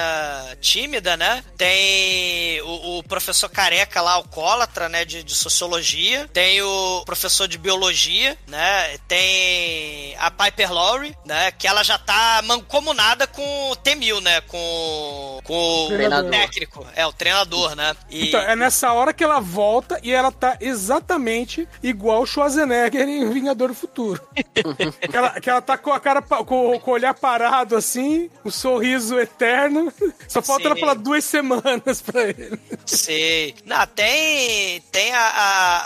tímida, né? Tem o, o professor careca lá, alcoólatra, né? De, de sociologia. Tem o professor de biologia, né? Tem a Piper Laurie, né? Que ela já tá mancomunada com o T-1000, né? Com, com o Treinador. técnico. É, o treinador, né? E... Então, é nessa hora que ela volta e ela tá exatamente igual o Schwarzenegger em Vingador do Futuro. [laughs] que, ela, que ela tá com a cara, com, com o olhar parado assim, um sorriso eterno. Só falta ela falar duas semanas pra ele. Sei. Não, tem, tem a, a,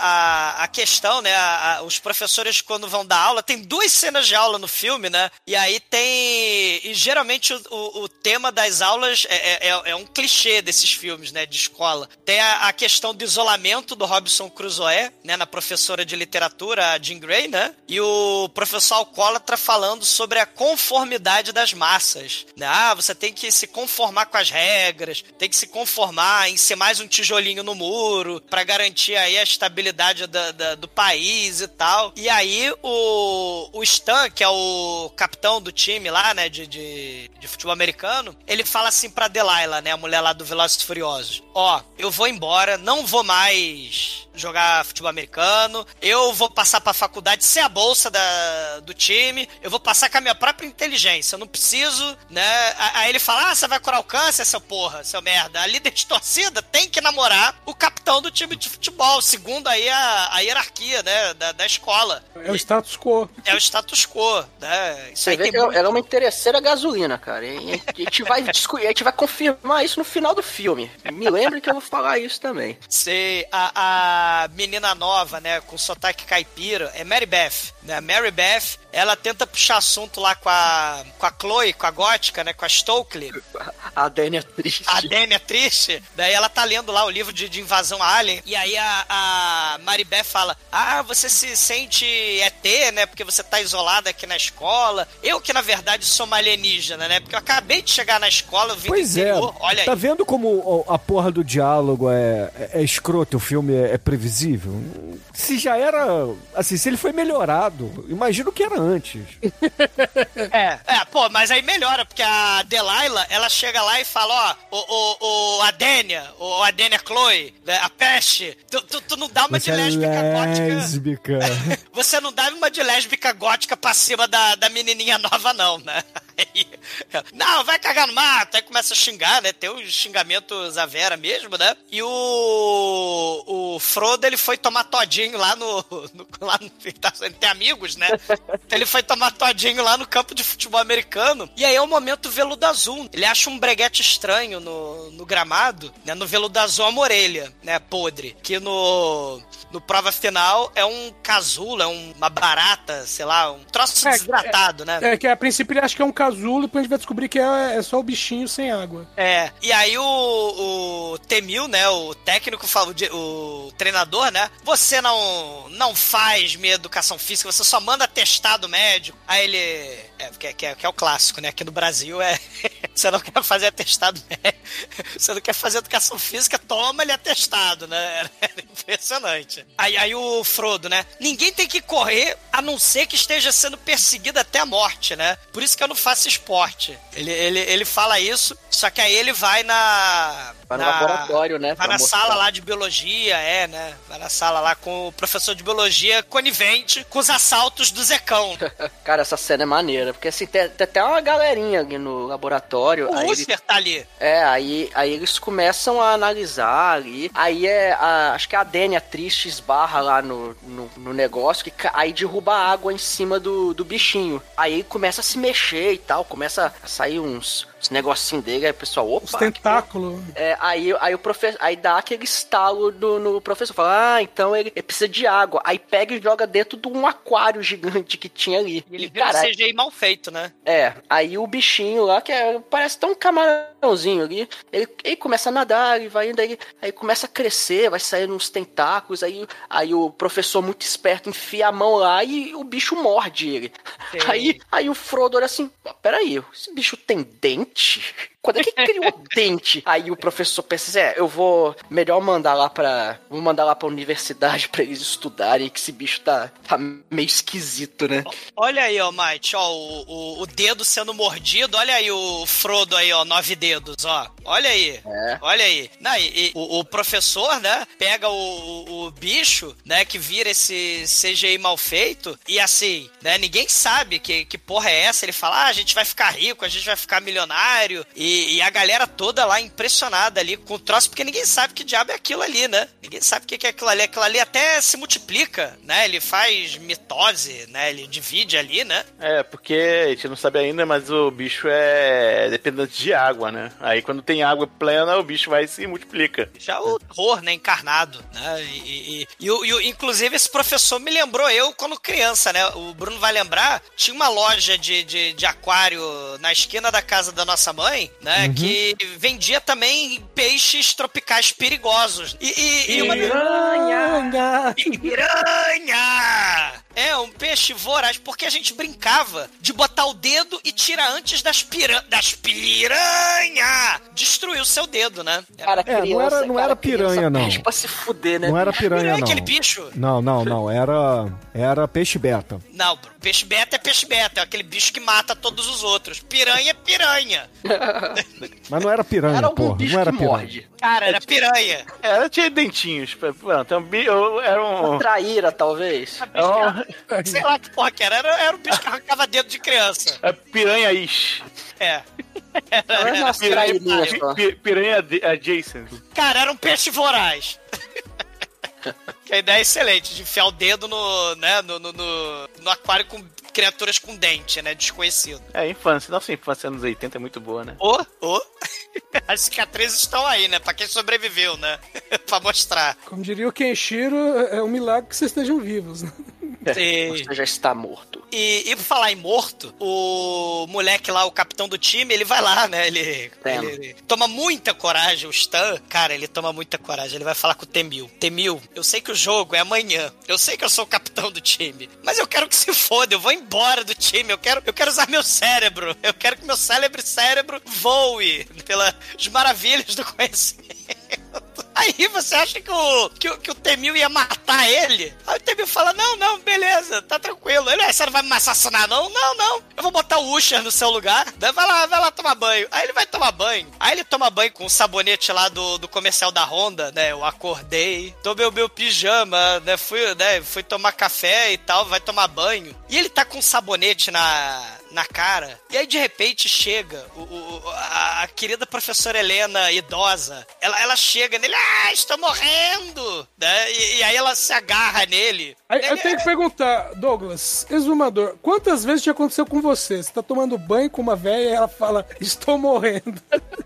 a, a questão, né? a- a- os professores, quando vão dar aula, tem duas cenas de aula no filme, né? E aí tem. E geralmente o, o, o tema das aulas é, é, é um clichê desses filmes, né? De escola. Tem a, a questão do isolamento do Robson Crusoe, né? Na professora de literatura, a Jean Grey, né? E o professor alcoólatra falando sobre a conformidade das massas. Né? Ah, você tem que se conformar com as regras, tem que se conformar em ser mais um tijolinho no muro para garantir aí a estabilidade da- da- do país e tal. E aí o, o Stan, que é o capitão do time lá, né, de, de, de futebol americano, ele fala assim pra Delilah, né, a mulher lá do Velozes Furiosos, ó, eu vou embora, não vou mais jogar futebol americano, eu vou passar pra faculdade sem a bolsa da, do time, eu vou passar com a minha própria inteligência, eu não preciso, né? A- Aí ele fala, ah, você vai curar o câncer, seu porra, seu merda. A líder de torcida tem que namorar o capitão do time de futebol, segundo aí a, a hierarquia, né, da, da escola. É o status quo. É o status quo, né? Isso Você aí vê tem que ela muito- ela é uma interesseira gasolina, cara. E a gente vai a gente vai confirmar isso no final do filme. Me lembre que eu vou falar isso também. Sei, a, a menina nova, né, com sotaque caipira, é Mary Beth, né? Mary Beth, ela tenta puxar assunto lá com a, com a Chloe, com a gótica, né, com a Stokely. [laughs] A Dani é triste. A Dani é triste. Daí ela tá lendo lá o livro de, de invasão alien. E aí a, a Maribé fala: Ah, você se sente ET, né? Porque você tá isolada aqui na escola. Eu que na verdade sou uma alienígena, né? Porque eu acabei de chegar na escola, eu vim Pois é, interior. Olha aí. tá vendo como a porra do diálogo é, é, é escroto, o filme é, é previsível? Se já era, assim, se ele foi melhorado, imagina o que era antes. [laughs] É, é, pô, mas aí melhora, porque a Delilah, ela chega lá e fala, ó, o, o, o Adênia, o Adênia Chloe, né, a peste, tu, tu, tu não dá uma de Você é lésbica gótica. lésbica. [laughs] Você não dá uma de lésbica gótica pra cima da, da menininha nova, não, né? [laughs] Aí, não, vai cagar no mato. Aí começa a xingar, né? Tem os xingamentos à Vera mesmo, né? E o, o Frodo, ele foi tomar todinho lá no... [laughs] no lá no ele tem amigos, né? Então ele foi tomar todinho lá no campo de futebol americano. E aí é o momento veludo azul. Ele acha um breguete estranho no, no gramado, né? No veludo azul é uma orelha, né? Podre. Que no, no prova final é um casulo, é um- uma barata, sei lá, um troço É, desidratado, né? É que a princípio ele acha que é um casulo depois a gente vai descobrir que é, é só o bichinho sem água. É, e aí o, o Temil, né, o técnico, fala, o, o treinador, né, você não, não faz minha educação física, você só manda atestado médico. Aí ele, é, que, é- que é, que é o clássico, né, aqui no Brasil é, [laughs] você não quer fazer atestado médico, você não quer fazer educação física, toma ele atestado, né, era, [laughs] era impressionante. Aí, aí o Frodo, né, ninguém tem que correr a não ser que esteja sendo perseguido até a morte, né, por isso que eu não faço esporte. Ele, ele, ele fala isso, só que aí ele vai na... Vai no na- laboratório, né? Vai na mostrar. sala lá de biologia, é, né? Vai na sala lá com o professor de biologia conivente com os assaltos do Zecão. [laughs] Cara, essa cena é maneira, porque assim, tem, tem até uma galerinha ali no laboratório. O ele- Lúcifer tá ali. É, aí, aí eles começam a analisar ali. Aí é. A, acho que a Dani, a triste, esbarra lá no, no, no negócio. Que, aí derruba água em cima do, do bichinho. Aí começa a se mexer e tal. Começa a sair uns, uns negocinhos dele. Aí o pessoal, opa. Os que tentáculos. é, aí, aí o professor. Aí dá aquele estalo do, no professor. Fala, ah, então ele, ele precisa de água. Aí pega e joga dentro de um aquário gigante que tinha ali. Ele E, vira um cara, CGI mal feito, né? é, aí o bichinho lá, que é, parece tão um camarãozinho ali, ele, ele começa a nadar, ele vai indo, aí, aí começa a crescer, vai saindo uns tentáculos, aí, aí o professor muito esperto enfia a mão lá e o bicho morde ele. Sim. Aí, aí o Frodo olha assim, "Ah, peraí, esse bicho tem dente? gente. Quando é que criou [laughs] dente? Aí o professor pensa, é, eu vou melhor mandar lá pra. Vou mandar lá pra universidade pra eles estudarem, que esse bicho tá, tá meio esquisito, né? Olha aí, ó, Mike, ó, o, o, o dedo sendo mordido. Olha aí o Frodo aí, ó, nove dedos, ó. Olha aí. É. Olha aí. Não, e, e o, o professor, né, pega o, o, o bicho, né, que vira esse CGI mal feito, e assim, né, ninguém sabe que, que porra é essa. Ele fala, ah, a gente vai ficar rico, a gente vai ficar milionário, e, e a galera toda lá impressionada ali com o troço, porque ninguém sabe que diabo é aquilo ali, né? Ninguém sabe o que é aquilo ali. Aquilo ali até se multiplica, né? Ele faz mitose, né? Ele divide ali, né? É, porque a gente não sabe ainda, mas o bicho é dependente de água, né? Aí quando tem água plena, o bicho vai e se multiplica. Já o terror, né? Encarnado, né? E, e, e, e inclusive, esse professor me lembrou eu quando criança, né? O Bruno vai lembrar, tinha uma loja de, de, de aquário na esquina da casa da nossa mãe, né? Que vendia também peixes tropicais perigosos. E, e, e uma... Piranha! Piranha! É, um peixe voraz, porque a gente brincava de botar o dedo e tirar antes das, pira... das piranha! Destruir o seu dedo, né? Cara, É, não criança, era- não cara, era piranha, criança não. pede pra se fuder, né? Não era piranha, Piranha é não. aquele bicho? Não, não, não. Era, era peixe beta. Não, peixe beta é peixe beta, é aquele bicho que mata todos os outros. Piranha é piranha. [laughs] Mas não era piranha, Era porra. bicho Não era que piranha. morde. Cara, era piranha. É, ela tinha dentinhos. Pronto, é um era um. Traíra, talvez. É um [laughs] Sei lá que porra que era. Era, era um bicho que arrancava dedo de criança. é piranha ish. É. Não é umas trairinhas Pi- só. pi- Piranha ade- adjacent. Cara, era um peixe voraz. [laughs] que a ideia é excelente, de enfiar o dedo no, né, no, no, no- no aquário com criaturas com dente, né? Desconhecido. É, infância. Nossa infância anos 80 é muito boa, né? Ô, ô. [laughs] As cicatrizes estão aí, né? Pra quem sobreviveu, né? [laughs] pra mostrar. Como diria o Kenshiro, é um milagre que vocês estejam vivos. né? E, Você já está morto. e, e por falar em morto, o moleque lá, o capitão do time, ele vai lá, né? Ele- ele toma muita coragem, o Stan. Cara, ele toma muita coragem. Ele vai falar com o Temil. Temil, eu sei que o jogo é amanhã. Eu sei que eu sou o capitão do time. Mas eu quero que se foda. Eu vou embora do time. Eu quero, eu quero usar meu cérebro. Eu quero que meu cérebro cérebro voe pelas maravilhas do conhecimento. [laughs] Aí você acha que o, que, o- que o Temil ia matar ele? Aí o Temil fala: Não, não, beleza, tá tranquilo. Ele, "Ah, você não vai me assassinar, não? Não, não. Eu vou botar o Usher no seu lugar. Vai lá, vai lá tomar banho. Aí ele vai tomar banho. Aí ele toma banho com o sabonete lá do, do comercial da Honda, né? Eu acordei, tomei o meu pijama, né? Fui, né? Fui tomar café e tal, vai tomar banho. E ele tá com sabonete na, na cara. E aí, de repente, chega o, o- a, a querida professora Helena, idosa. Ela, ela chega nele, ah, estou morrendo! Né? E, e aí ela se agarra nele. Aí eu tenho que perguntar, Douglas, exumador, quantas vezes já aconteceu com você? Você tá tomando banho com uma velha e ela fala, estou morrendo.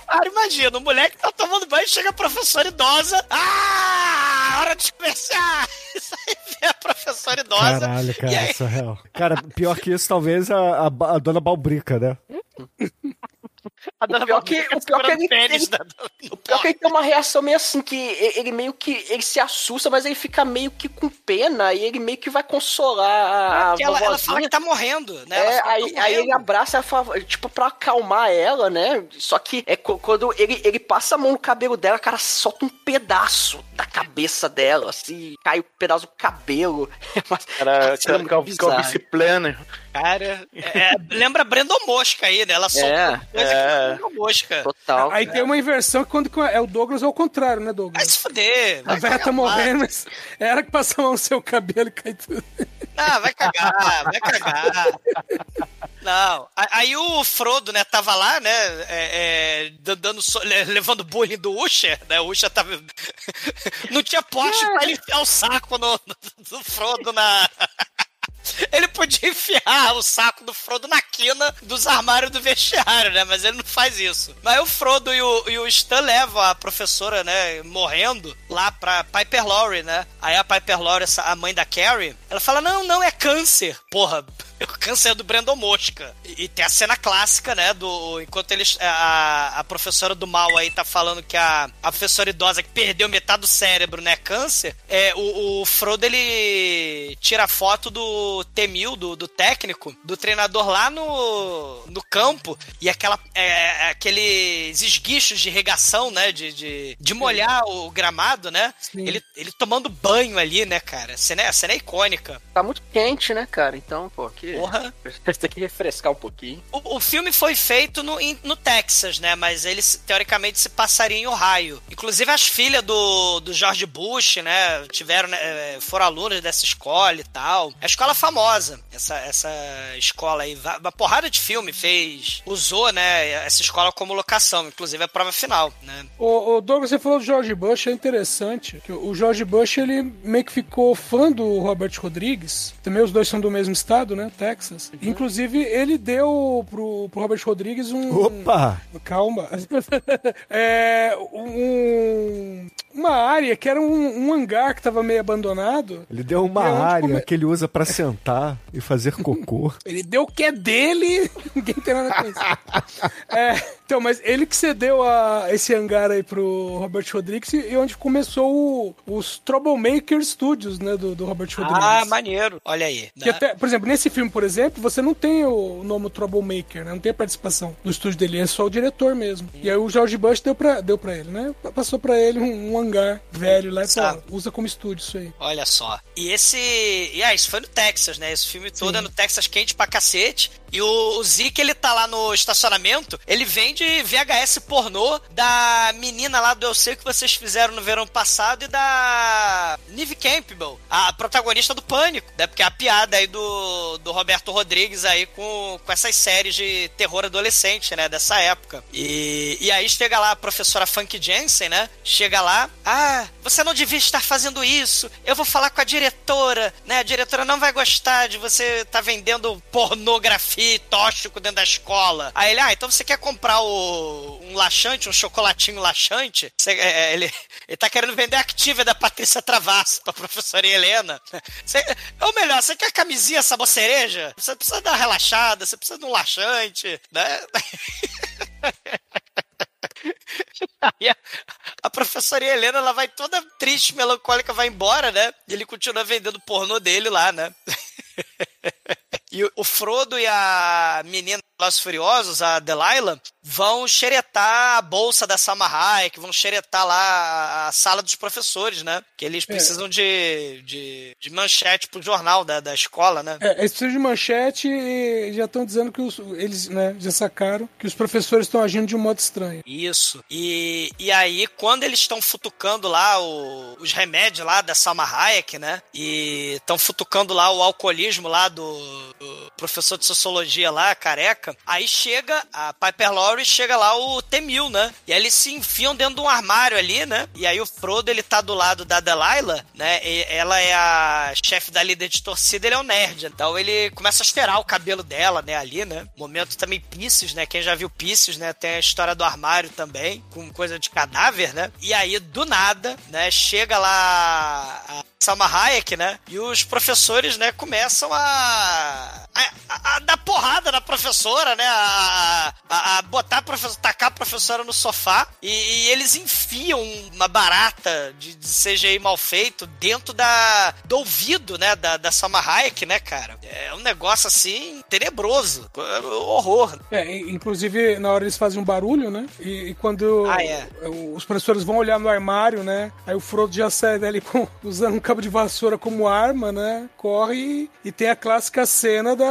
Cara, [laughs] imagina, o moleque tá tomando banho, chega a professora idosa. Ah, hora de conversar! [laughs] Isso aí vem a professora idosa. Caralho, cara, aí, isso é real. Cara, pior que isso, talvez a, a, dona Balbrica, né? [laughs] A O pior que, o pior que ele, ele- o pior que ele tem uma reação meio assim, que ele meio que ele se assusta, mas ele fica meio que com pena e ele meio que vai consolar a, a Porque ela, ela fala que tá morrendo, né? É, aí, tá aí ele morrendo. abraça, fala, tipo, pra acalmar ela, né? Só que é quando ele, ele passa a mão no cabelo dela, cara, solta um pedaço da cabeça dela, assim, cai um pedaço do cabelo. [laughs] Mas, Cara, que é o bizarro. Calvice Planner. Cara, é, lembra Brandon Mosca aí, né? Ela solta É, coisa é. Que Brandon Mosca. total. Aí tem uma inversão que quando é o Douglas é o contrário, né, Vai Douglas? se fuder. A vai velha tá morrendo, mas era que passa a mão no seu cabelo e cai tudo. Ah, vai cagar, vai cagar. Não, aí o Frodo, né, tava lá, né, é, é, dan- dando, levando bullying do Usher, né, o Usher tava... [laughs] Não tinha poste pra ele enfiar o saco no, no- do Frodo na... Ele podia enfiar o saco do Frodo na quina dos armários do vestiário, né? Mas ele não faz isso. Mas o Frodo e o, e o Stan levam a professora, né, morrendo, lá pra Piper Laurie, né? Aí a Piper Laurie, a mãe da Carrie, ela fala: Não, não, é câncer. Porra, o câncer é do Brandon Mosca. E, e tem a cena clássica, né? Do. Enquanto eles. A, a professora do mal aí tá falando que a, a professora idosa que perdeu metade do cérebro, né? Câncer. É, o, o Frodo ele tira a foto do T-1000, do, do técnico, do treinador lá no, no campo. E aquela, é, aqueles esguichos de regação, né? De, de, de molhar o gramado, né? Sim. Ele, ele tomando banho ali, né, cara? A cena, é- a cena é icônica. Tá muito quente, né, cara? Então, pô, que... Porra. [laughs] tem que refrescar um pouquinho. O, o filme foi feito no, em- no Texas, né? Mas ele teoricamente se passaria em Ohio. Inclusive as filhas do, do George Bush, né? Tiveram, né, eh, foram alunas dessa escola e tal. É escola famosa, essa, essa escola aí. Uma porrada de filme fez, usou, né? Essa escola como locação, inclusive a prova final, né? O, o Douglas, você falou do George Bush, é interessante. que O George Bush, ele meio que ficou fã do Robert Rodrigues. Também os dois são do mesmo estado, né? Texas. Inclusive, ele deu pro, pro Robert Rodrigues um. Opa! Calma. [laughs] é, um, uma área que era um, um hangar que tava meio abandonado. Ele deu uma é área come- que ele usa pra sentar e fazer cocô. [laughs] Ele deu o que é dele, [laughs] ninguém tem nada com isso. É, então, mas ele que cedeu a, esse hangar aí pro Robert Rodrigues e onde começou o- os Troublemaker Studios, né, do, do Robert Rodrigues. Ah, maneiro. Olha aí. Que né? até, por exemplo, nesse filme, por exemplo, você não tem o nome Troublemaker, né? Não tem a participação do estúdio dele, é só o diretor mesmo. E aí o George Bush deu pra, deu pra ele, né? Passou pra ele um, um hangar velho lá e falou, Sabe. "Ó, usa como estúdio isso aí. Olha só. E esse. E ah, isso foi no Texas, né? Esse filme todo é no Texas quente pra cacete. E o, o Zeke, ele tá lá no estacionamento, ele vende VHS pornô da menina lá do Eu Sei Que Vocês Fizeram no verão passado e da Neve Campbell, a protagonista do Pânico, né? Porque é a piada aí do, do Roberto Rodrigues aí com, com essas séries de terror adolescente, né? Dessa época. E, e aí chega lá a professora Funk Jensen, né? Chega lá, ah, você não devia estar fazendo isso, eu vou falar com a diretora, né? A diretora não vai gostar de você estar vendendo pornografia e tóxico dentro da escola. Aí ele, ah, então você quer comprar o, um laxante, um chocolatinho laxante? Você- é, é, ele, [laughs] ele tá querendo vender a Activia da Patrícia Travasso pra professora Helena. [laughs] Você, ou melhor, você quer camisinha sabor cereja? Você precisa dar uma relaxada, você precisa de um laxante, né? [laughs] A, a professora Helena, ela vai toda triste, melancólica, vai embora, né? E ele continua vendendo pornô dele lá, né? [laughs] E o- Frodo e a menina Los Furiosos, a Delilah, vão xeretar a bolsa da Salma Hayek, vão xeretar lá a sala dos professores, né? Que eles precisam de, de, de manchete pro jornal da, da escola, né? É, eles precisam de manchete e já estão dizendo que os- eles né, já sacaram que os professores estão agindo de um modo estranho. Isso. E, e aí, quando eles estão futucando lá o- os remédios lá da Salma Hayek, né? E estão futucando lá o alcoolismo lá do, do professor de sociologia lá, careca. Aí chega a Piper Laurie, chega lá o T-1000, né? E aí eles se enfiam dentro de um armário ali, né? E aí o Frodo, ele tá do lado da Delilah, né? E ela é a chefe da líder de torcida, ele é o nerd. Então ele começa a cheirar o cabelo dela, né? Ali, né? Momento também Pisces, né? Quem já viu Pisces, né? Tem a história do armário também, com coisa de cadáver, né? E aí, do nada, né? Chega lá a Salma Hayek, né? E os professores, né? Começam a, a, a- a dar porrada na professora, né? A, a, a botar a professora, tacar a professora no sofá e, e eles enfiam uma barata de, de CGI mal feito dentro da, do ouvido, né? Da, da Salma Hayek, né, cara? É um negócio assim tenebroso. Horror. É, inclusive na hora eles fazem um barulho, né? E, e quando Ah, é. os professores vão olhar no armário, né? Aí o Frodo já sai dali com, [laughs] usando um cabo de vassoura como arma, né? Corre e, e tem a clássica cena da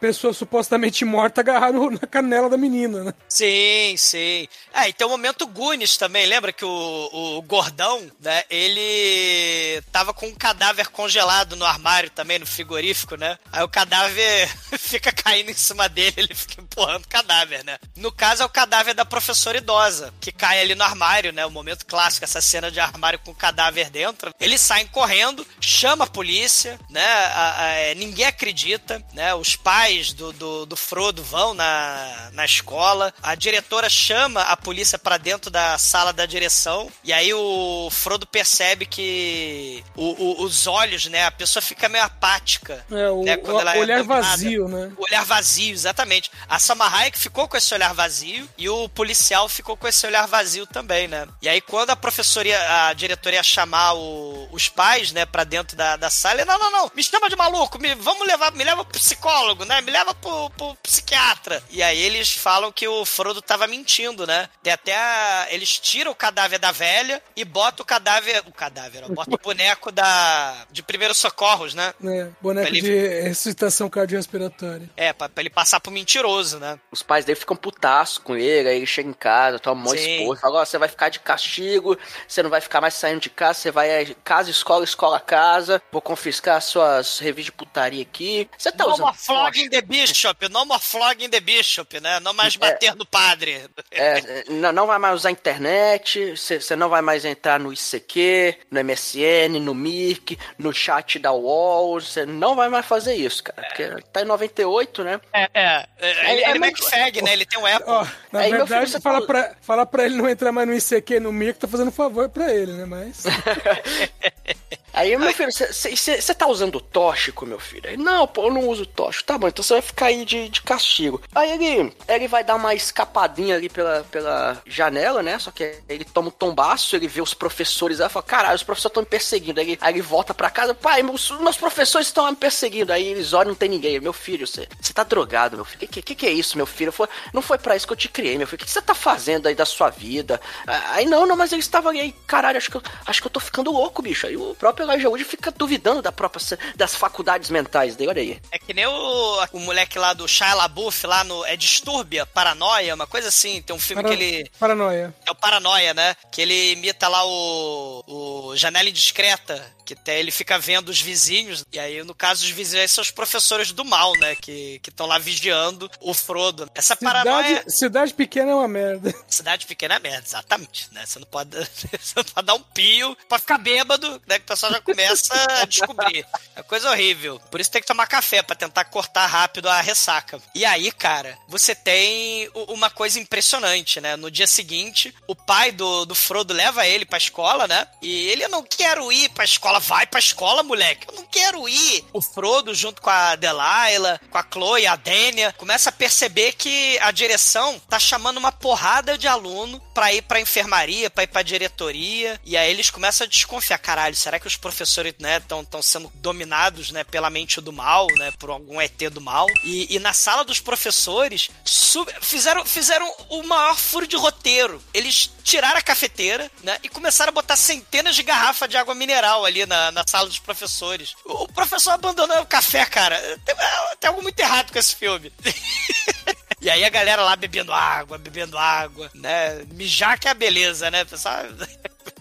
pessoa supostamente morta agarrar no- na canela da menina, né? Sim, sim. É, e tem o momento Goonies também, lembra que o, o gordão, né, ele tava com um cadáver congelado no armário também, no frigorífico, né? Aí o cadáver [laughs] fica caindo em cima dele, ele fica empurrando o cadáver, né? No caso é o cadáver da professora idosa, que cai ali no armário, né? O momento clássico, essa cena de armário com o cadáver dentro. Eles saem correndo, chama a polícia, né? A- a- é, ninguém acredita, né? Os pais do, do, do Frodo vão na, na escola, a diretora chama a polícia pra dentro da sala da direção, e aí o Frodo percebe que o- o- os olhos, né? A pessoa fica meio apática. É, o, né, o é olhar dominada. vazio, né? O olhar vazio, exatamente. A Salma Hayek ficou com esse olhar vazio e o policial ficou com esse olhar vazio também, né? E aí quando a professora, ia- a diretora ia chamar o- os pais, né, pra dentro da, da sala, ele, não, não, não, me chama de maluco, me, vamos levar, me leva pro psicólogo, né? Me leva pro, pro psiquiatra. E aí eles falam que o Frodo tava mentindo, né? Tem até a- eles tiram o cadáver da velha e botam o cadáver, o cadáver, ó, bota o boneco da de primeiros socorros, né? né? Boneco Ele- de ressuscitação cardiorrespiratória. É, pra, pra ele passar pro mentiroso, né? Os pais dele ficam putaço com ele, aí ele chega em casa, toma um Sim. expor, fala, ó, você vai ficar de castigo, você não vai ficar mais saindo de casa, você vai é, casa, escola, escola, casa, vou confiscar suas revistas de putaria aqui. Você tá no more flogging the bishop, no more flogging the bishop, né? Não mais bater no padre. É, é, não, não vai mais usar internet, você não vai mais entrar no ICQ, no MSN, no Mirk, no chat da UOL, você não vai mais fazer isso, cara. Porque tá em 98, né? É, é. é, ele é ele McFag, né? Ele tem um Apple. Ó, na Aí, verdade, filho, você fala, falou- pra, fala pra ele não entrar mais no ICQ, no que tá fazendo favor pra ele, né? Mas. [laughs] Aí, meu filho, você tá usando tóxico, meu filho? Aí, não, pô, eu não uso tóxico. Tá bom, então você vai ficar aí de, de castigo. Aí ele, ele vai dar uma escapadinha ali pela, pela janela, né? Só que ele toma um tombaço, ele vê os professores aí e fala, caralho, os professores estão me perseguindo. Aí ele, aí ele volta pra casa, pai, meus, meus professores estão me perseguindo. Aí eles olham, não tem ninguém. Meu filho, você tá drogado, meu filho. Que, que que é isso, meu filho? Foi, não foi pra isso que eu te criei, meu filho. O que você tá fazendo aí da sua vida? Aí não, não, mas ele estava ali, aí, caralho, acho que, eu, acho que eu tô ficando louco, bicho. Aí o próprio Elijah Wood fica duvidando da própria, das faculdades mentais dele, olha aí. É que nem o, o moleque lá do Shia LaBeouf, lá no... É Distúrbia, Paranoia, uma coisa assim. Tem um filme Para- que ele... Paranoia. É o Paranoia, né? Que ele imita lá o, o Janela Indiscreta, que até ele fica vendo os vizinhos. E aí, no caso, os vizinhos são os professores do mal, né? Que estão lá vigiando o Frodo. Essa paranoia. Cidade, cidade pequena é uma merda. Cidade pequena é merda, exatamente, né? Você não pode, [laughs] você não pode dar um pio pra ficar bêbado, né? Que o pessoal já começa a descobrir. É coisa horrível. Por isso tem que tomar café pra tentar cortar rápido a ressaca. E aí, cara, você tem uma coisa impressionante, né? No dia seguinte, o pai do, do Frodo leva ele pra escola, né? E ele, não quero ir pra escola. Vai pra escola, moleque. Eu não quero ir. O Frodo, junto com a Delilah, com a Chloe, a Dania, começa a perceber que a direção tá chamando uma porrada de aluno pra ir pra enfermaria, pra ir pra diretoria. E aí eles começam a desconfiar. Caralho, será que os professores, né, estão sendo dominados, né, pela mente do mal, né, por algum ET do mal? E, e na sala dos professores, sub- fizeram, fizeram o maior furo de roteiro. Eles tiraram a cafeteira, né, e começaram a botar centenas de garrafas de água mineral ali na, na sala dos professores. O, professor abandonou o café, cara. Tem, tem algo muito errado com esse filme. [laughs] E aí a galera lá bebendo água, bebendo água, né? Mijar que é a beleza, né? Pessoal, [laughs]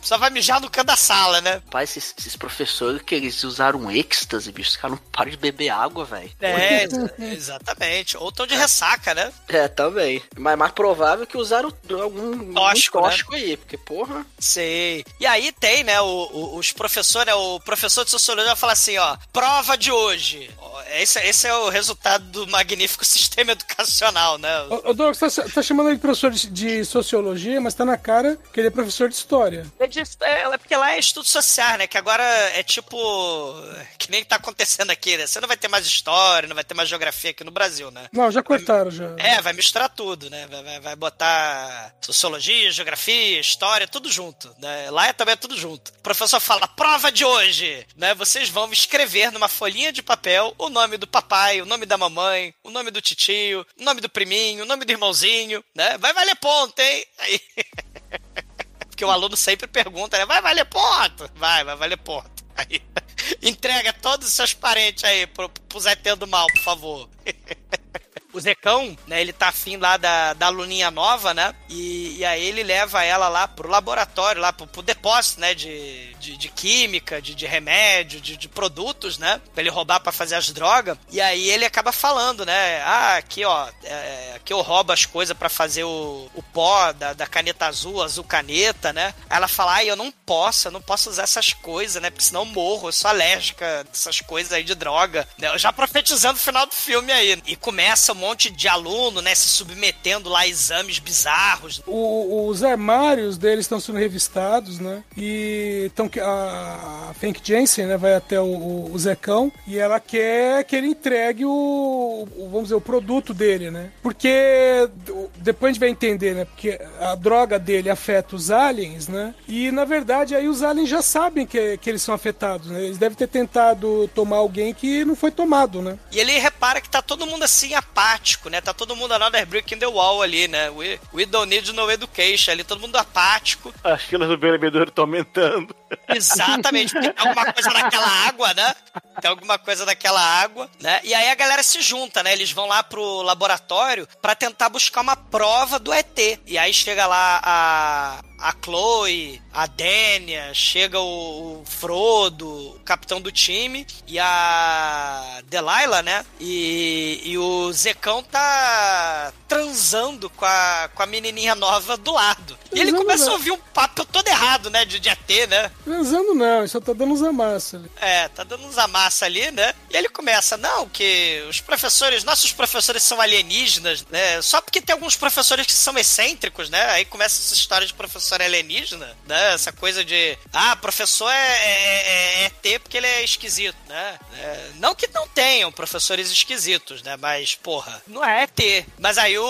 pessoal vai mijar no canto da sala, né? Pai, esses, esses professores que eles usaram êxtase, bicho, os caras não param de beber água, velho. É, exa- exatamente. Ou tão de ressaca, né? É, também. Mas mais provável que usaram algum Tóxico, algum né? tóxico aí, porque, porra. Sei. E aí tem, né, o- o- os professores, né, o professor de sociologia vai falar assim, ó, prova de hoje. Esse, esse é o resultado do magnífico [laughs] sistema educacional, né? Ô, ô Douglas, tá, tá chamando ele de professor de, de sociologia, mas tá na cara que ele é professor de história. História? É, de- é, é porque lá é estudo social, né? Que agora é tipo. Que nem tá acontecendo aqui, né? Você não vai ter mais história, não vai ter mais geografia aqui no Brasil, né? Não, já cortaram já. É, vai misturar tudo, né? Vai, vai, vai botar sociologia, geografia, história, tudo junto. Né? Lá é também tudo junto. O professor fala, prova de hoje, né? Vocês vão escrever numa folhinha de papel o nome do papai, o nome da mamãe, o nome do titio, o nome do priminho, o nome do irmãozinho, né? Vai valer ponto, hein? Aí... [laughs] Porque o aluno sempre pergunta, né? Vai valer ponto? Vai, vai valer ponto. Aí, [laughs] entrega todos os seus parentes aí pro, pro Zé Tendo Mal, por favor. [laughs] O Zecão, né, ele tá afim lá da, da aluninha nova, né? E, e aí ele leva ela lá pro laboratório, lá pro, pro depósito, né? De, de, de química, de, de remédio, de, de produtos, né? Pra ele roubar pra fazer as drogas. E aí ele acaba falando, né? Ah, aqui, ó, é, aqui eu roubo as coisas pra fazer o, o pó da, da caneta azul, azul caneta, né? Aí ela fala, ah, eu não posso, eu não posso usar essas coisas, né? Porque senão eu morro, eu sou alérgica dessas coisas aí de droga. Né? Eu já profetizando o final do filme aí. E começa monte de aluno, né, se submetendo lá a exames bizarros. O- os armários deles estão sendo revistados, né? E então a, a Frank Jensen, né, vai até o, o, Zecão e ela quer que ele entregue o, vamos dizer, o produto dele, né? Porque depois a gente vai entender, né? Porque a droga dele afeta os aliens, né? E na verdade aí os aliens já sabem que, que eles são afetados, né? Eles devem ter tentado tomar alguém que não foi tomado, né? E ele repara que tá todo mundo assim apático, né? Tá todo mundo another brick in the wall ali, né? We, we don't need no education ali, todo mundo apático. As filas do bebedouro estão aumentando. Exatamente, porque tem alguma coisa naquela água, né? Tem alguma coisa naquela água, né? E aí a galera se junta, né? Eles vão lá pro laboratório pra tentar buscar uma prova do ET. E aí chega lá a, a Chloe, a Dania, chega o, o Frodo, o capitão do time, e a Delilah, né? E, e o Zecão tá transando com a, com a menininha nova do lado. E ele começa a né? ouvir um papo todo errado, né? De, de ET, né? Transando não, só tá dando uns amassos ali. É, tá dando uns amassa ali, né? E ele começa, não, que os professores, nossos professores são alienígenas, né? Só porque tem alguns professores que são excêntricos, né? Aí começa essa história de professor alienígena, né? Essa coisa de, ah, professor é, é, é ET porque ele é esquisito, né? É, não que não tenham professores esquisitos, né? Mas, porra, não é ET. Mas aí o,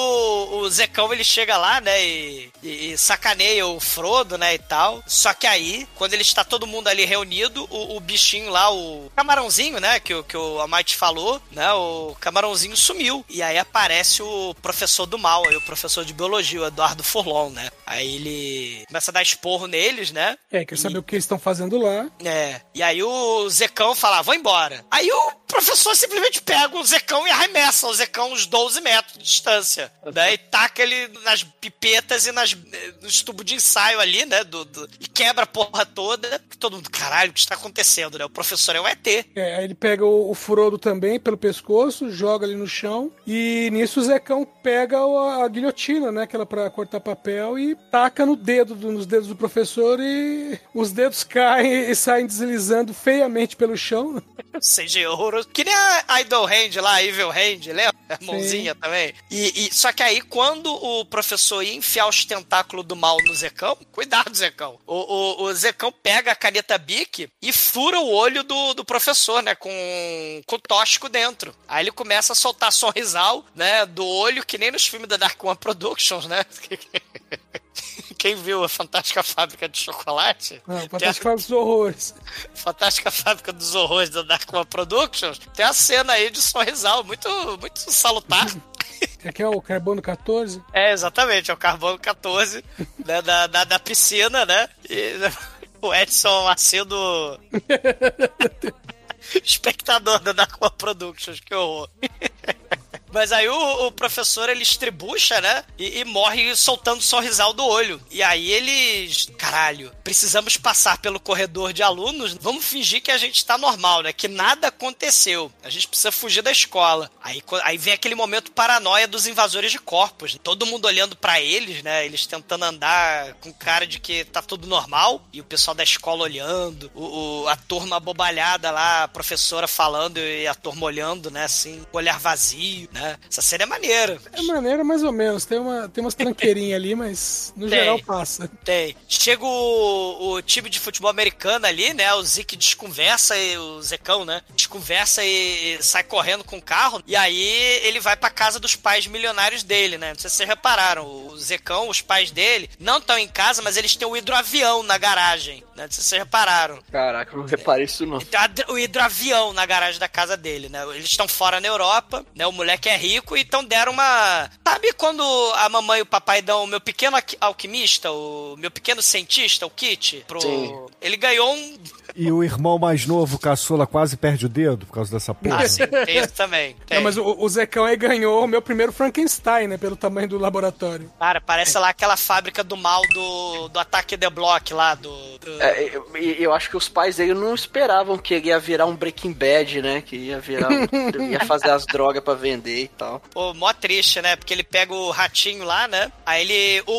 o Zecão, ele chega lá, né? E, e- e sacaneia o Frodo, né? E tal. Só que aí, quando ele está todo mundo ali reunido, o, o bichinho lá, o camarãozinho, né? Que, que o Amite falou, né? O camarãozinho sumiu. E aí aparece o professor do mal, aí o professor de biologia, o Eduardo Furlon, né? Aí ele começa a dar esporro neles, né? É, quer saber o que eles estão fazendo lá. É. E aí o Zecão fala, "Ah, vou embora. Aí o professor simplesmente pega o Zecão e arremessa o Zecão uns 12 metros de distância. Daí taca ele nas pipetas e nas, nos tubos de ensaio ali, né? Do, do- e quebra a porra toda. Todo mundo, caralho, o que está acontecendo, né? O professor é um ET. É, aí ele pega o, o Frodo também pelo pescoço, joga ali no chão. E nisso o Zecão pega o- a, guilhotina, né? Aquela pra cortar papel e taca no dedo, do- nos dedos do professor e os dedos caem e saem deslizando feiamente pelo chão. [laughs] CG horroroso. Que nem a Idol Hand lá, a Evil Hand, lembra? A mãozinha também. E, e- só que aí, quando o professor ia enfiar os tentáculos do mal no Zecão, [laughs] cuidado, Zecão. O, o, o Zecão pega a caneta Bic e fura o olho do, do professor, né? Com, com tóxico dentro. Aí ele começa a soltar sorrisal, né? Do olho, que nem nos filmes da Dark One Productions, né? [laughs] [laughs] Quem viu a Fantástica Fábrica de Chocolate? Não, tem a- Fantástico Fábrica dos Horrores. Fantástica Fábrica dos Horrores da Dark One Productions, tem a cena aí de sorrisal muito, muito salutar. [laughs] Aqui é o Carbono 14. É, exatamente, é o Carbono 14 né, da, da, da piscina, né? E [laughs] o Edson Macedo. [laughs] espectador da Dark One Productions, que horror. Mas aí o, o professor ele estribucha, né? E, e morre soltando sorrisal do olho. E aí eles. Caralho, precisamos passar pelo corredor de alunos. Vamos fingir que a gente tá normal, né? Que nada aconteceu. A gente precisa fugir da escola. Aí, aí vem aquele momento paranoia dos invasores de corpos. Todo mundo olhando pra eles, né? Eles tentando andar com cara de que tá tudo normal. E o pessoal da escola olhando. O, o- a turma abobalhada lá, a professora falando e a turma olhando, né? Assim, com olhar vazio, né? Né? Essa cena é maneira. É maneira mais ou menos. Tem, uma, tem umas tranqueirinhas ali, mas no Tem. geral passa. Tem. Chega o, o time de futebol americano ali, né? O Zeke desconversa e o Zecão, né? Desconversa e, e sai correndo com o carro. E aí ele vai pra casa dos pais milionários dele, né? Não sei se vocês repararam. O Zecão, os pais dele, não estão em casa, mas eles têm o hidroavião na garagem. Né? Não sei se vocês repararam. Caraca, eu não reparei isso não. Tem a- o hidroavião na garagem da casa dele, né? Eles estão fora na Europa, né? O moleque é rico, então deram uma. Sabe quando a mamãe e o papai dão o meu pequeno alqui- alquimista, o meu pequeno cientista, o kit? Pro... Sim. Ele ganhou um. E o irmão mais novo, caçula, quase perde o dedo por causa dessa porra. Ah, sim, tem isso também. Tem. Não, mas o, o Zecão aí ganhou o meu primeiro Frankenstein, né? Pelo tamanho do laboratório. Cara, parece lá aquela fábrica do mal do, do Ataque The Block lá, do. do- É, eu, eu acho que os pais dele não esperavam que ele ia virar um Breaking Bad, né? Que ia virar. um- [laughs] ia fazer as drogas pra vender e tal. Pô, mó triste, né? Porque ele pega o ratinho lá, né? Aí ele. O,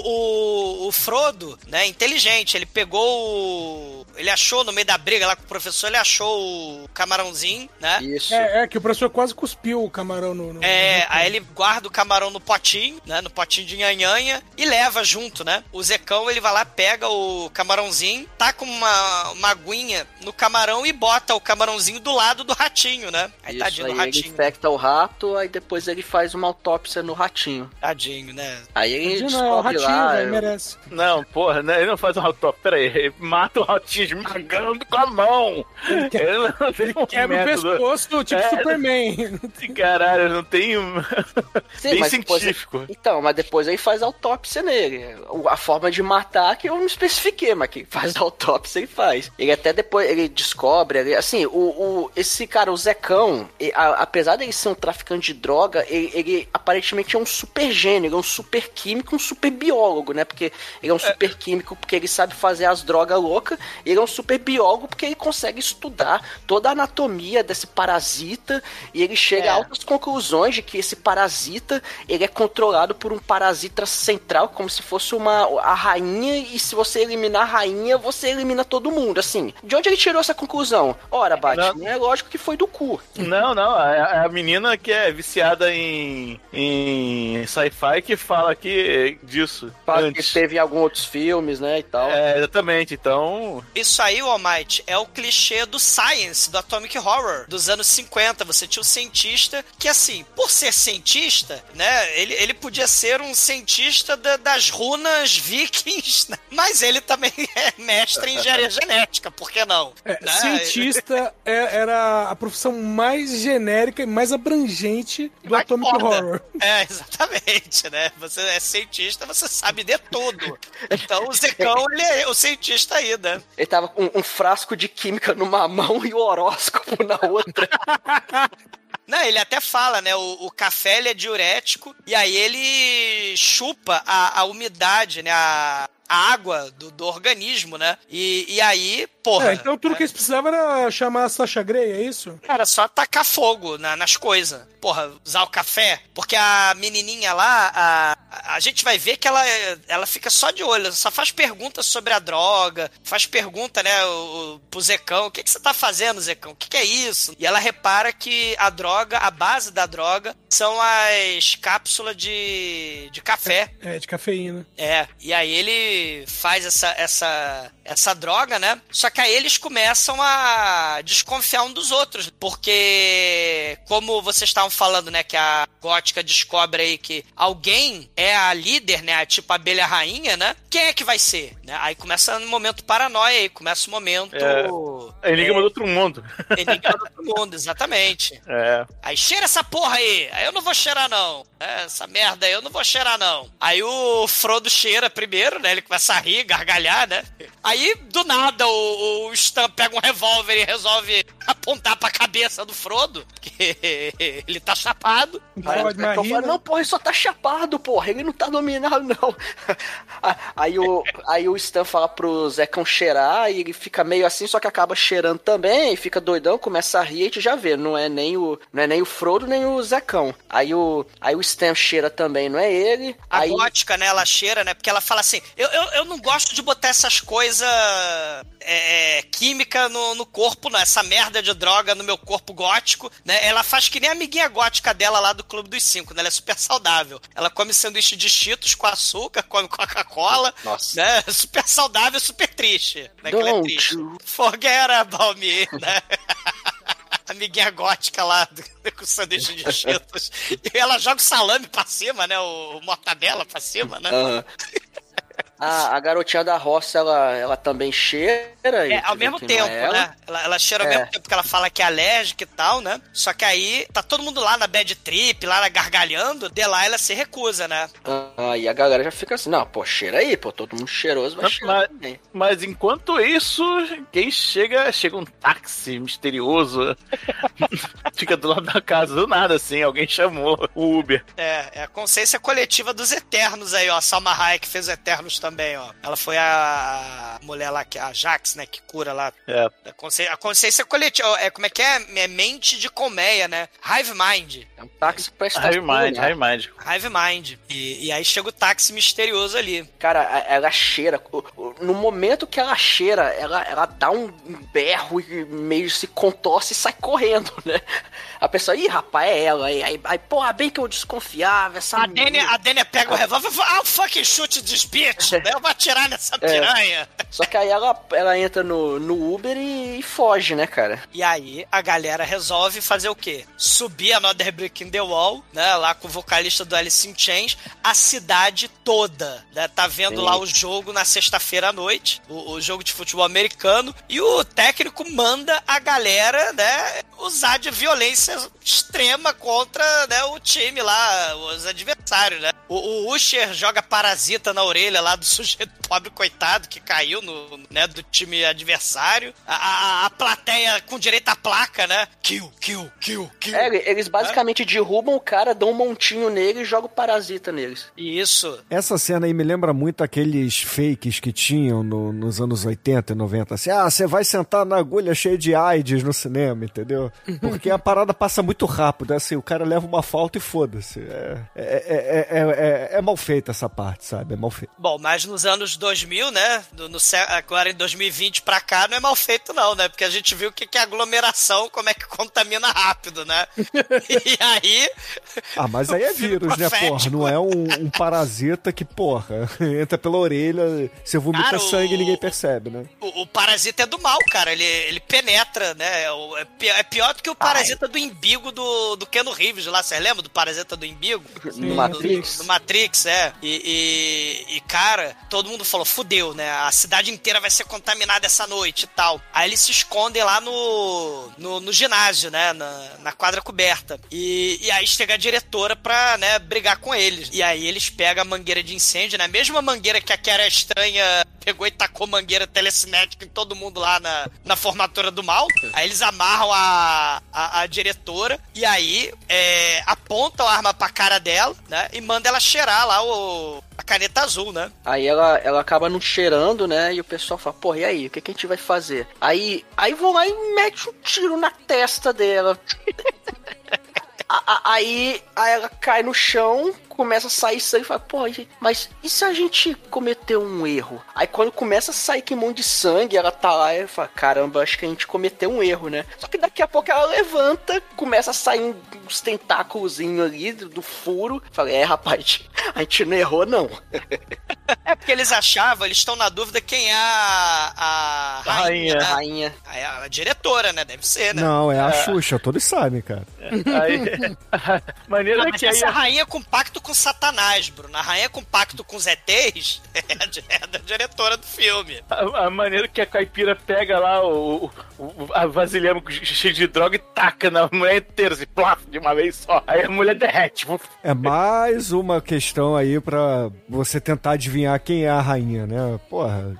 o, o Frodo, né? Inteligente, ele pegou o. Ele achou no meio da briga lá com o professor, ele achou o camarãozinho, né? Isso. É, é que o professor quase cuspiu o camarão no. no- É, no- aí ele guarda o camarão no potinho, né? No potinho de nhanhanha e leva junto, né? O Zecão, ele vai lá, pega o camarãozinho, tá com uma, uma aguinha no camarão e bota o camarãozinho do lado do ratinho, né? Aí Isso, tadinho aí do ele ratinho. infecta o rato, aí depois ele faz uma autópsia no ratinho. Tadinho, né? Aí ele Tadinho, não, é o descobre ratinho, lá. velho, eu- merece. Não, porra, né? ele não faz um hot top. Pera aí, ele mata o ratinho esmagando com a mão. Ele um Quebra o pescoço, tipo É. Superman. [laughs] Caralho, não tem. [laughs] Sim, Bem mas depois- científico. Então, mas depois aí faz autópsia nele. A forma de matar que eu não especifiquei, mas que faz [laughs] autópsia e faz. Ele até depois ele descobre, ele- assim, o, o- esse cara, o Zecão, e- a- apesar dele ser um traficante de droga, ele, ele aparentemente é um super gênio, ele é um super químico, um super biólogo, né? Porque ele é um super químico porque ele sabe fazer as drogas loucas, e ele é um super biólogo porque ele consegue estudar toda a anatomia desse parasita e ele chega É. a altas conclusões de que esse parasita ele é controlado por um parasita central, como se fosse uma a rainha, e se você eliminar a rainha, você elimina todo mundo. Assim, de onde ele tirou essa conclusão? Ora, Batman, é lógico que foi do cu. Não, não, é a menina que é viciada em, em sci-fi que fala que disso. Fala que antes. teve em alguns outros filmes, né, e tal. É, exatamente, então. Isso aí, All É o clichê do Science, do Atomic Horror, dos anos 50. Você tinha o cientista que, assim, por ser cientista, né, ele, ele podia ser um cientista da- das runas vikings, né? mas ele também [laughs] é mestre em engenharia genética, por que não? É, Né? cientista é- era a profissão mais genérica e mais abrangente do Mais Atomic foda. Horror. É, exatamente, né? Você é cientista, você sabe de tudo. Então o Zecão, [laughs] ele é o cientista aí, né? Ele tava com um frasco de química numa mão e o horóscopo na outra. [laughs] Não, ele até fala, né? O, o café é diurético e aí ele chupa a, a umidade, né? A, a água do, do organismo, né? E, e aí, porra. É, então tudo que eles precisavam era chamar a Sasha Grey, é isso? Cara, só tacar fogo na- nas coisas. Porra, usar o café. Porque a menininha lá, a, a gente vai ver que ela, ela fica só de olho. Só faz perguntas sobre a droga. Faz pergunta, né, o, o- pro Zecão. O que, que você tá fazendo, Zecão? O que, que é isso? E ela repara que a droga, a base da droga, são as cápsulas de, de café. É, de cafeína. É, e aí ele faz essa, essa, essa droga, né? Só que aí eles começam a desconfiar um dos outros. Porque, como vocês estavam falando, né? Que a gótica descobre aí que alguém é a líder, né? Tipo a abelha rainha, né? Quem é que vai ser? Né? Aí começa um momento paranoia aí, começa o momento. É. Enigma do outro mundo. Enigma do outro mundo, exatamente. [laughs] É. Aí cheira essa porra aí. Aí eu não vou cheirar, não. É, essa merda aí eu não vou cheirar, não. Aí o Frodo cheira primeiro, né? Ele começa a rir, gargalhar, né? Aí, do nada, o, o Stan pega um revólver e resolve apontar pra cabeça do Frodo, porque [laughs] ele tá chapado. Não Aí o rir, fala, né? não, porra, ele só tá chapado, porra, ele não tá dominado, não. [laughs] aí, o, aí o Stan fala pro Zecão cheirar e ele fica meio assim, só que acaba cheirando também, e fica doidão, começa a rir e a gente já vê, não é nem o, não é nem o Frodo, nem o Zecão. Aí o, aí o Stan cheira também, não é ele. A aí, gótica, né, ela cheira, né? Porque ela fala assim: eu, eu eu, eu não gosto de botar essas coisas é, química no, no corpo, não. Essa merda de droga no meu corpo gótico, né? Ela faz que nem a amiguinha gótica dela lá do Clube dos Cinco, né? Ela é super saudável. Ela come sanduíche de cheetos com açúcar, come Coca-Cola. Nossa. Né? [laughs] Super saudável, super triste. Né? Que é Don't triste. you- Forget about me, né? [laughs] Amiguinha gótica lá [laughs] com sanduíche de cheetos. E ela joga o salame pra cima, né? O, o mortadela pra cima, né? A, a garotinha da roça, ela, ela também cheira. e É, ao mesmo tempo, é ela. né? Ela, ela cheira ao É. mesmo tempo que ela fala que é alérgica e tal, né? Só que aí tá todo mundo lá na bad trip, lá na gargalhando, Delilah se recusa, né? Ah, e a galera já fica assim, não, pô, cheira aí, pô, todo mundo cheiroso vai Mas- cheirar também. Mas enquanto isso, quem chega, chega um táxi misterioso. [laughs] Fica do lado da casa, do nada, assim, alguém chamou o Uber. É, é a consciência coletiva dos Eternos aí, ó. A Salma Hayek fez os Eternos também, ó. Ela foi a mulher lá, que a Jax, né, que cura lá. É. A consciência, a consciência coletiva, é, como é que é? É mente de colmeia, né? Hive Mind. É um táxi pra. High Mind, né? High Mind. Hive Mind. E, e aí chega o táxi misterioso ali. Cara, a- ela cheira. No momento que ela cheira, ela, ela dá um berro e meio se contorce e sai correndo, né? A pessoa, ih, rapaz, é ela. Aí, aí, aí porra, bem que eu desconfiava. Essa A Dênia, a Dênia pega o revólver e fala, ah, fucking shoot this bitch, [laughs] né? Eu vou atirar nessa piranha. Só que aí ela, ela entra no, no Uber e, e foge, né, cara? E aí a galera resolve fazer o quê? Subir Another Brick in the Wall, né? Lá com o vocalista do Alice in Chains, a cidade toda, né? Tá vendo Sim. lá o jogo na sexta-feira à noite, o, o jogo de futebol americano, e o técnico manda a galera, né? Usar de violência extrema contra né, o time lá, os adversários, né? O, o Usher joga parasita na orelha lá do [laughs] sujeito pobre coitado que caiu no, né, do time adversário. A, a, a plateia com direito à placa, né? Kill, kill, kill, kill. É, eles basicamente derrubam o cara, dão um montinho nele e jogam o parasita neles. Isso. Essa cena aí me lembra muito aqueles fakes que tinham no- nos anos 80 e 90. Assim, ah, você vai sentar na agulha cheia de AIDS no cinema, entendeu? [laughs] Porque a parada passa muito rápido. Assim, o cara leva uma falta e foda-se. É, é, é, é, é- é mal feita essa parte, sabe? É mal feita. Bom, mas nos anos 2000, né? No, no agora em 2020 pra cá, não é mal feito, não, né? Porque a gente viu o que que é aglomeração, como é que contamina rápido, né? [laughs] e aí. Ah, mas aí é vírus, né, porra? Não é um, um parasita que, porra, [laughs] entra pela orelha, você vomita Cara, o- sangue e ninguém percebe, né? O, o parasita é do mal, cara. Ele, ele penetra, né? É É é pior do que o parasita do imbigo do, do Keanu Reeves lá. Você lembra do parasita do imbigo? no Matrix. Do Matrix, é. E, e- e, cara, todo mundo falou, fudeu, né? A cidade inteira vai ser contaminada essa noite e tal. Aí eles se escondem lá no, no, no ginásio, né? Na, na quadra coberta. E, e aí chega a diretora pra, né, brigar com eles. E aí eles pegam a mangueira de incêndio, né? Mesma mangueira que a Kera Estranha pegou e tacou mangueira telecinética em todo mundo lá na, na formatura do mal. Aí eles amarram a, a, a diretora e aí é, apontam a arma pra cara dela, né? E manda ela cheirar lá o, a caneta azul, né? Aí ela, ela acaba não cheirando, né? E o pessoal fala, porra, e aí? O que, que a gente vai fazer? Aí, aí vão lá e mete um tiro na testa dela. [laughs] A- aí, aí ela cai no chão, começa a sair sangue e fala, pô, gente, mas e se a gente cometeu um erro? Aí quando começa a sair que um monte de sangue, ela tá lá e fala, caramba, acho que a gente cometeu um erro, né? Só que daqui a pouco ela levanta, começa a sair uns tentáculos ali do, do furo. Fala, é, rapaz, [laughs] a gente não errou, não. [laughs] É porque eles achavam, eles estão na dúvida quem é a, a A rainha. né? Rainha. A, a diretora, né? Deve ser, né? Não, é a Xuxa, todos sabem, cara. Aí, [laughs] a maneira Não, é mas que aí essa rainha com pacto com Satanás, Bruno. A rainha com pacto com os ETs [laughs] é, a di- é da diretora do filme. A, a maneira que a caipira pega lá o, o- a vasilhame cheio de droga e taca na mulher inteira, assim, plaf, de uma vez só. Aí a mulher derrete. É mais uma questão aí pra você tentar adivinhar quem é a rainha, né? Porra,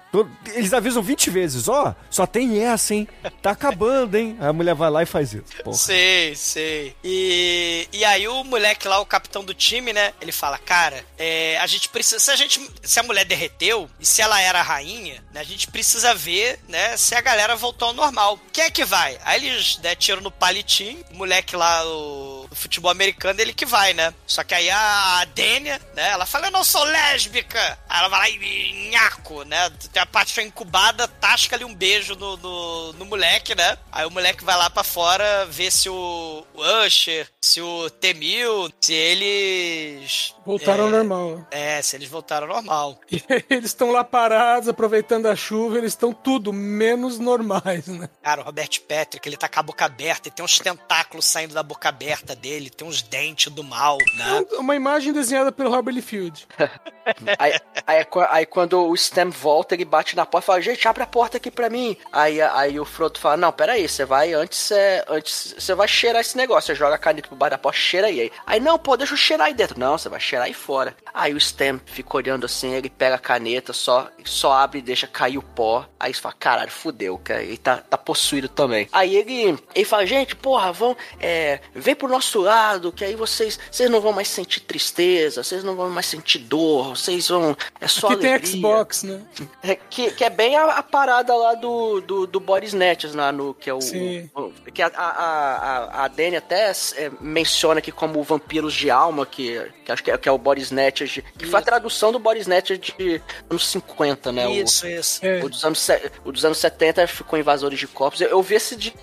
eles avisam 20 vezes, ó, só tem essa, hein? Tá acabando, hein? Aí a mulher vai lá e faz isso. Porra. Sei, sei. E, e aí o moleque lá, o capitão do time, né? Ele fala, cara, é, a gente precisa. Se a gente. Se a mulher derreteu e se ela era a rainha, né? A gente precisa ver, né? Se a galera voltou ao normal. Quem é que vai? Aí eles né, tiram no palitinho, o moleque lá, o, o futebol americano, ele que vai, né? Só que aí a Dênia, né? Ela fala, eu não sou lésbica. Aí ela vai lá e nhaco, né? Tem a parte incubada, tasca ali um beijo no, no, no moleque, né? Aí o moleque vai lá pra fora ver se o, o Usher, se o T-1000, se eles. Voltaram é, ao normal. É, se eles voltaram ao normal. E [laughs] eles estão lá parados, aproveitando a chuva, eles estão tudo menos normais, né? Cara, o Robert Patrick, ele tá com a boca aberta e tem uns tentáculos saindo da boca aberta dele, tem uns dentes do mal, né? É uma imagem desenhada pelo Robert Liefeld. [laughs] aí, aí, aí, quando o Stem volta, ele bate na porta e fala, gente, abre a porta aqui pra mim. Aí, aí o Frodo fala, não, peraí, você vai antes, você, antes você vai cheirar esse negócio, você joga a caneta pro bar da porta, cheira aí. Aí, não, pô, deixa eu cheirar aí dentro. Não, você vai cheirar aí fora. Aí o Stem fica olhando assim, ele pega a caneta, só, só abre e deixa cair o pó. Aí você fala, caralho, fudeu, cara. Ele tá, tá possuído também. Aí ele, ele fala, gente, porra, vão, é, vem pro nosso lado, que aí vocês, vocês não vão mais sentir tristeza, vocês não vão mais sentir dor, vocês vão, é só alegria. tem Xbox, né? É, que, que é bem a, a parada lá do, do, do Boris Nets, lá no, que é o... Sim. o que a, a, a, a Dani até é, menciona aqui como vampiros de alma, que, que acho que é, que é o Boris Nets, que foi a tradução do Boris Nets de anos 50, né? Isso, isso. É. O, o, dos anos, o dos anos 70 ficou Invasores de Corpos. Eu, eu vi esse de,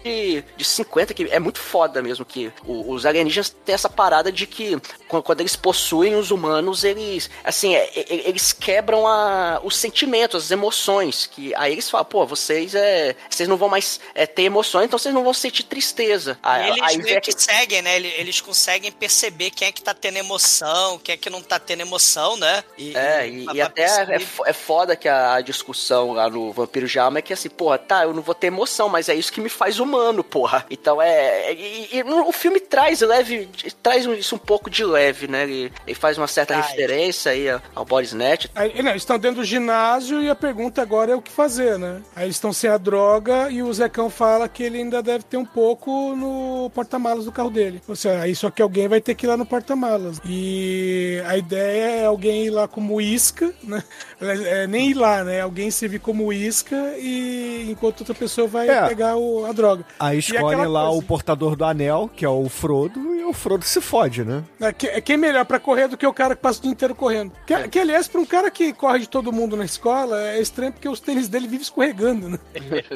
de 50, que é muito foda mesmo, que o- os alienígenas têm essa parada de que quando, quando eles possuem os humanos, eles, assim, é, é, eles quebram a, os sentimentos, as emoções, que aí eles falam, pô, vocês é, vocês não vão mais é, ter emoções, então vocês não vão sentir tristeza. E Aí, eles aí meio que seguem, né? Eles, conseguem perceber quem é que tá tendo emoção, quem é que não tá tendo emoção, né? E, É, e, e até é, é foda que a, discussão lá no Vampiro de Alma é que assim, porra, tá, eu não vou ter emoção, mas é isso que me faz humano, porra. Então é. E, e no- o filme traz leve, traz isso um pouco de leve, né? Ele, ele faz uma certa referência aí ao- ao Boris Net. Aí, não, eles estão dentro do ginásio e a pergunta agora é o que fazer, né? Aí eles estão sem a droga e o Zecão fala que ele ainda deve ter um pouco no porta-malas do carro dele. Ou seja, aí só que alguém vai ter que ir lá no porta-malas. E a ideia é alguém ir lá como isca, né? É, nem ir lá, né? Alguém servir como isca e enquanto outra pessoa vai É. pegar o- a droga. Aí escolhe lá coisa- o portador do anel, que é o Frodo, o Frodo se fode, né? É, que- é quem é melhor pra correr do que o cara que passa o dia inteiro correndo. Que, que aliás, pra um cara que corre de todo mundo na escola, é estranho porque os tênis dele vivem escorregando, né? [laughs]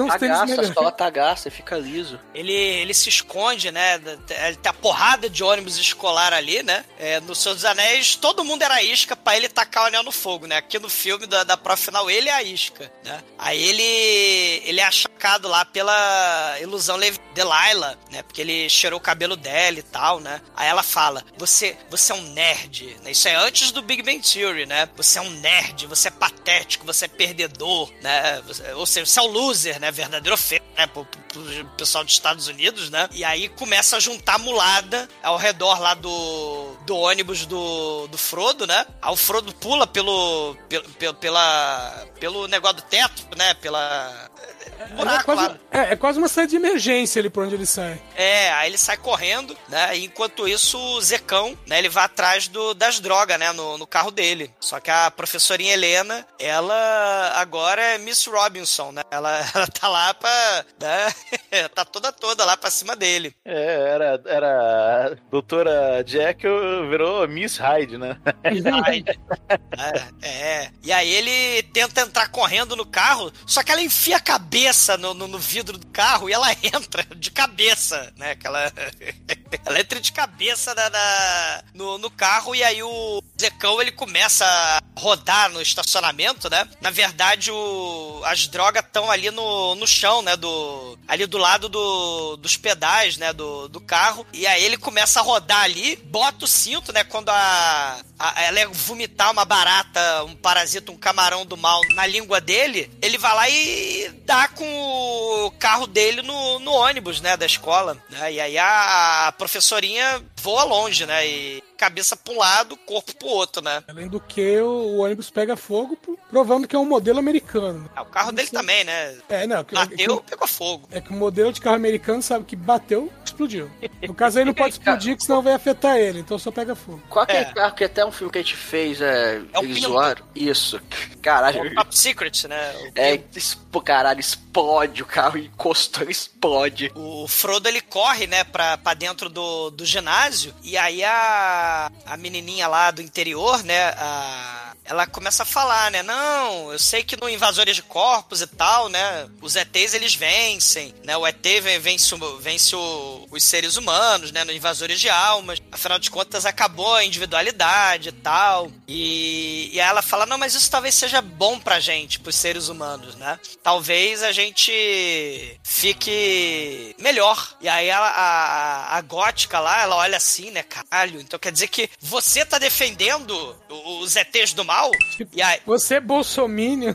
Uns Tá tênis a escola tá gasta, fica liso. Ele, ele se esconde, né? Ele tem a porrada de ônibus escolar ali, né? É, no Senhor dos Anéis, todo mundo era isca pra ele tacar o anel no fogo, né? Aqui no filme da, da prova final, ele é a isca, né? Aí ele, ele é achacado lá pela ilusão Delilah, né? Porque ele cheirou o cabelo dela e tal, né? Aí ela fala, você, você é um nerd, né? Isso é antes do Big Bang Theory, né? Você é um nerd, você é patético, você é perdedor, né? Ou seja, você é o loser, né? Verdadeiro feio, né? Pro- pro pessoal dos Estados Unidos, né? E aí começa a juntar mulada ao redor lá do, do ônibus do, do Frodo, né? Aí o Frodo pula pelo, pelo, pelo, pela, pelo negócio do teto, né? Pela... É buraco quase, lá. é, é quase uma saída de emergência ali por onde ele sai. É, aí ele sai correndo, né? E enquanto isso, o Zecão, né? Ele vai atrás do, das drogas, né? No, no carro dele. Só que a professorinha Helena, ela agora é Miss Robinson, né? Ela, [laughs] ela tá lá pra. Né? [laughs] tá toda toda lá pra cima dele. É, era, era. Doutora Jekyll virou Miss Hyde, né? [laughs] É, é. E aí ele tenta entrar correndo no carro, só que ela enfia a cabeça no, no, no vidro do carro e ela entra de cabeça, né? Que [laughs] ela, entra de cabeça na, na- no, no carro e aí o Zecão ele começa a rodar no estacionamento, né? Na verdade, o, as drogas estão ali no, no chão, né? Do, ali do lado do, dos pedais, né? Do, do carro. E aí ele começa a rodar ali, bota o cinto, né? Quando a, a- ela ia vomitar uma barata, um parasita, um camarão do mal na língua dele, ele vai lá e dá com o carro dele no, no ônibus, né, da escola. né? E aí a professorinha voa longe, né? E cabeça pra um lado, corpo pro outro, né? Além do que, o, o ônibus pega fogo, pro- provando que é um modelo americano. Ah, o carro dele também, né? É, não. que- Bateu, que- pegou fogo. É que o modelo de carro americano sabe que bateu, explodiu. No caso aí não [laughs] pode explodir, que senão vai afetar ele, então só pega fogo. Qual aquele É. carro que até um filme que a gente fez, é. É eles zoaram? Isso. É Caralho. o Top Secret, né? O É, expo, caralho, explode o carro, encostou, explode. O Frodo ele corre, né, pra, pra dentro do, do ginásio, e aí a, a menininha lá do interior, né, a, ela começa a falar, né, não, eu sei que no Invasores de Corpos e tal, né, os ETs eles vencem, né, o ET ven- vence, vence o- os seres humanos, né, no Invasores de Almas, afinal de contas acabou a individualidade e tal, e, e ela fala, não, mas isso talvez seja bom pra gente, pros seres humanos, né, talvez a gente fique melhor. E aí ela, a, a gótica lá, ela olha assim, né, caralho, então quer dizer que você tá defendendo os ETs do mal? E aí, Você é bolsominion.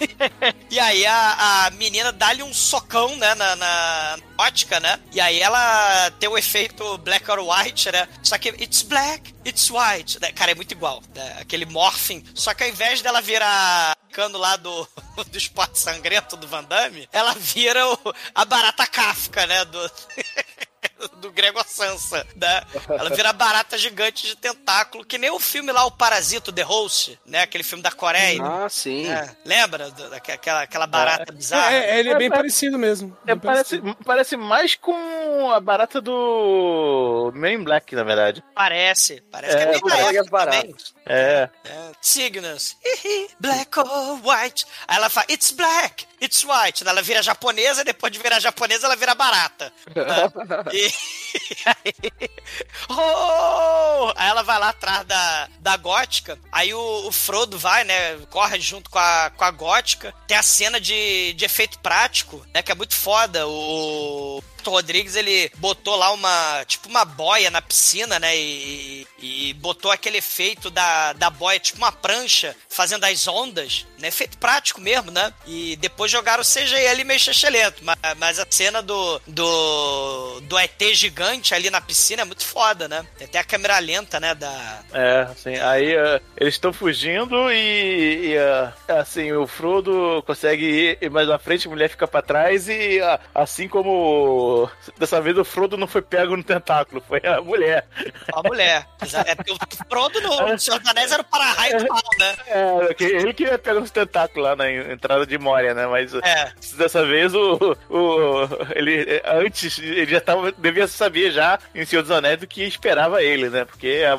[laughs] e aí a, a menina dá-lhe um socão, né, na, na ótica, né? E aí ela tem o efeito black or white, né? Só que it's black, it's white. né? Cara, é muito igual, né? Aquele morphing. Só que ao invés dela virar cano lá do, [laughs] do esporte sangrento do Van Damme, ela vira o- a barata Kafka, né? Do... [laughs] [laughs] do Gregor Sansa, né? Ela vira barata gigante de tentáculo, que nem o filme lá, o Parasito, The Host, né? Aquele filme da Coreia. Ah, sim. É, lembra daquela aquela barata bizarra? É, é, ele é bem É, parecido mesmo. É, Bem parece, parecido. parece mais com a barata do Men in Black, na verdade. Parece, parece que É, é bem baratas. também. É. É. Cygnus, hihi, black or white. Aí ela fala, it's black, it's white. Ela vira japonesa, depois de virar japonesa, ela vira barata. né? [laughs] E aí, [laughs] oh! aí ela vai lá atrás da, da gótica. Aí o, o Frodo vai, né? Corre junto com a, com a gótica. Tem a cena de, de efeito prático, né? Que é muito foda. O, Rodrigues, ele botou lá uma, tipo uma boia na piscina, né? E, e botou aquele efeito da, da boia, tipo uma prancha, fazendo as ondas, né? Efeito prático mesmo, né? E depois jogaram o CGI ali meio chechelento, mas, mas a cena do, do, do ET gigante ali na piscina é muito foda, né? Tem até a câmera lenta, né? Da... É, assim, aí eh, eles estão fugindo e, e, eh, assim, o Frodo consegue ir mais na frente, a mulher fica pra trás e ah, assim como dessa vez o Frodo não foi pego no tentáculo, foi a mulher. A mulher. É porque o Frodo no no Senhor dos Anéis era o para-raio do mal, né? É, ele que ia pegar nos tentáculos lá na en- entrada de Moria, né? Mas É. dessa vez o, o ele antes ele já tava devia saber já em Senhor dos Anéis do que esperava ele, né? Porque a,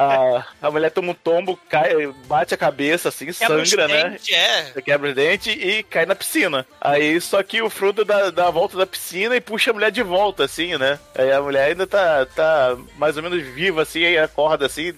a, a mulher toma um tombo, cai, bate a cabeça assim, Quebra os sangra, né? dentes, É. quebra os dentes e cai na piscina. Aí só que o Frodo dá, dá a volta da piscina e puxa a mulher de volta, assim, né? Aí a mulher ainda tá, tá mais ou menos viva, assim, aí acorda assim,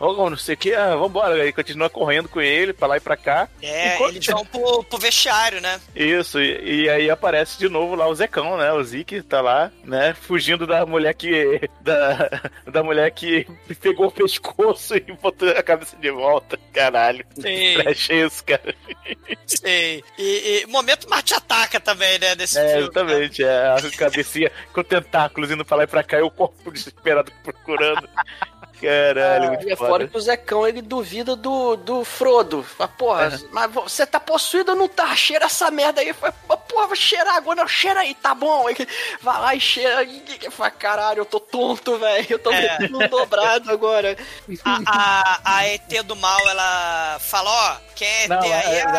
oh, não sei o que, ah, vambora. Aí continua correndo com ele pra lá e pra cá. É, Enquanto- eles vão pro, pro vestiário, né? Isso, e, e aí aparece de novo lá o Zecão, né? O Zeke tá lá, né? Fugindo da mulher que. [laughs] Da, da mulher que pegou o pescoço e botou a cabeça de volta. Caralho. Sim. Trash isso, cara. [laughs] Sei. E, e momento Marte Ataca também, né? Desse É, filme. exatamente. É, a cabecinha com tentáculos indo pra lá e pra cá e o corpo desesperado procurando. [laughs] Caralho, muito E é foda. fora que o Zecão ele duvida do, do Frodo. Fala, porra, É. mas você tá possuído ou não tá? Cheira essa merda aí. Fala, porra, vou cheirar agora. Não, cheira aí, tá bom. Aí vai lá e cheira. E fala, caralho, eu tô tonto, velho. Eu tô É. muito dobrado agora. A, a, a ET do mal, ela fala, ó, quem é ET Não, aí é, é, não,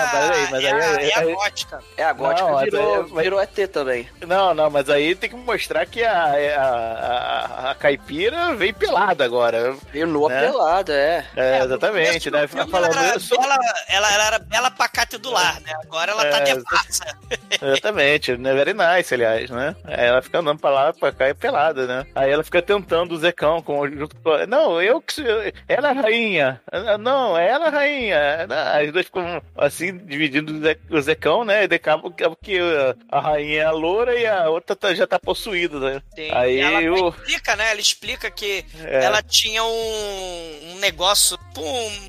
mas é, aí- a, é a aí- gótica. É, a gótica Não, virou, mas- virou ET também. Não, não, mas aí tem que mostrar que a, a, a, a caipira veio pelada agora. Veio nua Né? pelada, é. É, no exatamente, né? filme Falando ela, era isso. bela, ela, ela era bela pacata e do lar, né? Agora ela tá É, devassa. [laughs] Exatamente, né? Very nice, aliás, né? Aí ela fica andando pra lá, pra cá e pelada, né? Aí ela fica tentando o Zecão com, junto com. Não, eu que. Ela é rainha. Não, ela é rainha. As duas ficam assim, dividindo o Ze- o Zecão, né? E acaba acaba que uh, a rainha é a loura e a outra tá- já tá possuída, né? Tem- Aí e ela o- explica, né? Ela explica que É. ela tinha um, um negócio, tipo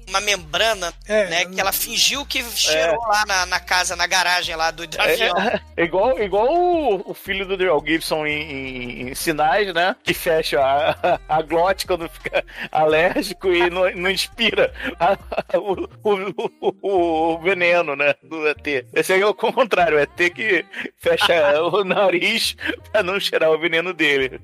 uma membrana, É, né? Que ela fingiu que cheirou lá na, na casa, na garagem lá do avião. É, é igual, igual o, o filho do Daryl Gibson em, em- em sinais, né? Que fecha a, a glote quando fica alérgico e não, não inspira a- o, o- o- o veneno, né? Do ET. Esse aí é o contrário, o ET que fecha o nariz pra não cheirar o veneno dele.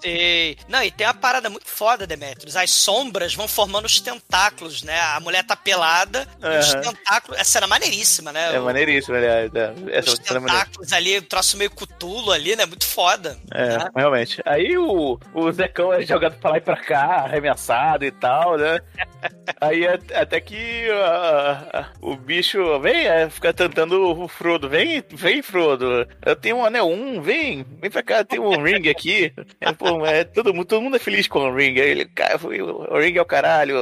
Sei. Não, e tem uma parada muito foda, Demetrius. As sombras vão formando os tentáculos, né? A mulher tá pelada, e os tentáculos. Essa cena é maneiríssima, né? É maneiríssimo, aliás. é. Essa Os é tentáculos ali, o troço meio cutulo ali, né? Muito foda. É, né? realmente. Aí o, o Zecão é jogado pra lá e pra cá, arremessado e tal, né? [laughs] Aí até que ah, o bicho vem, é, fica tentando o Frodo. Vem, vem, Frodo. Eu tenho um anel 1, vem, vem pra cá, tem um ring aqui. É, pô, é, todo, mundo, todo mundo é feliz com o ring. Aí ele, cara, foi- o ring é o caralho,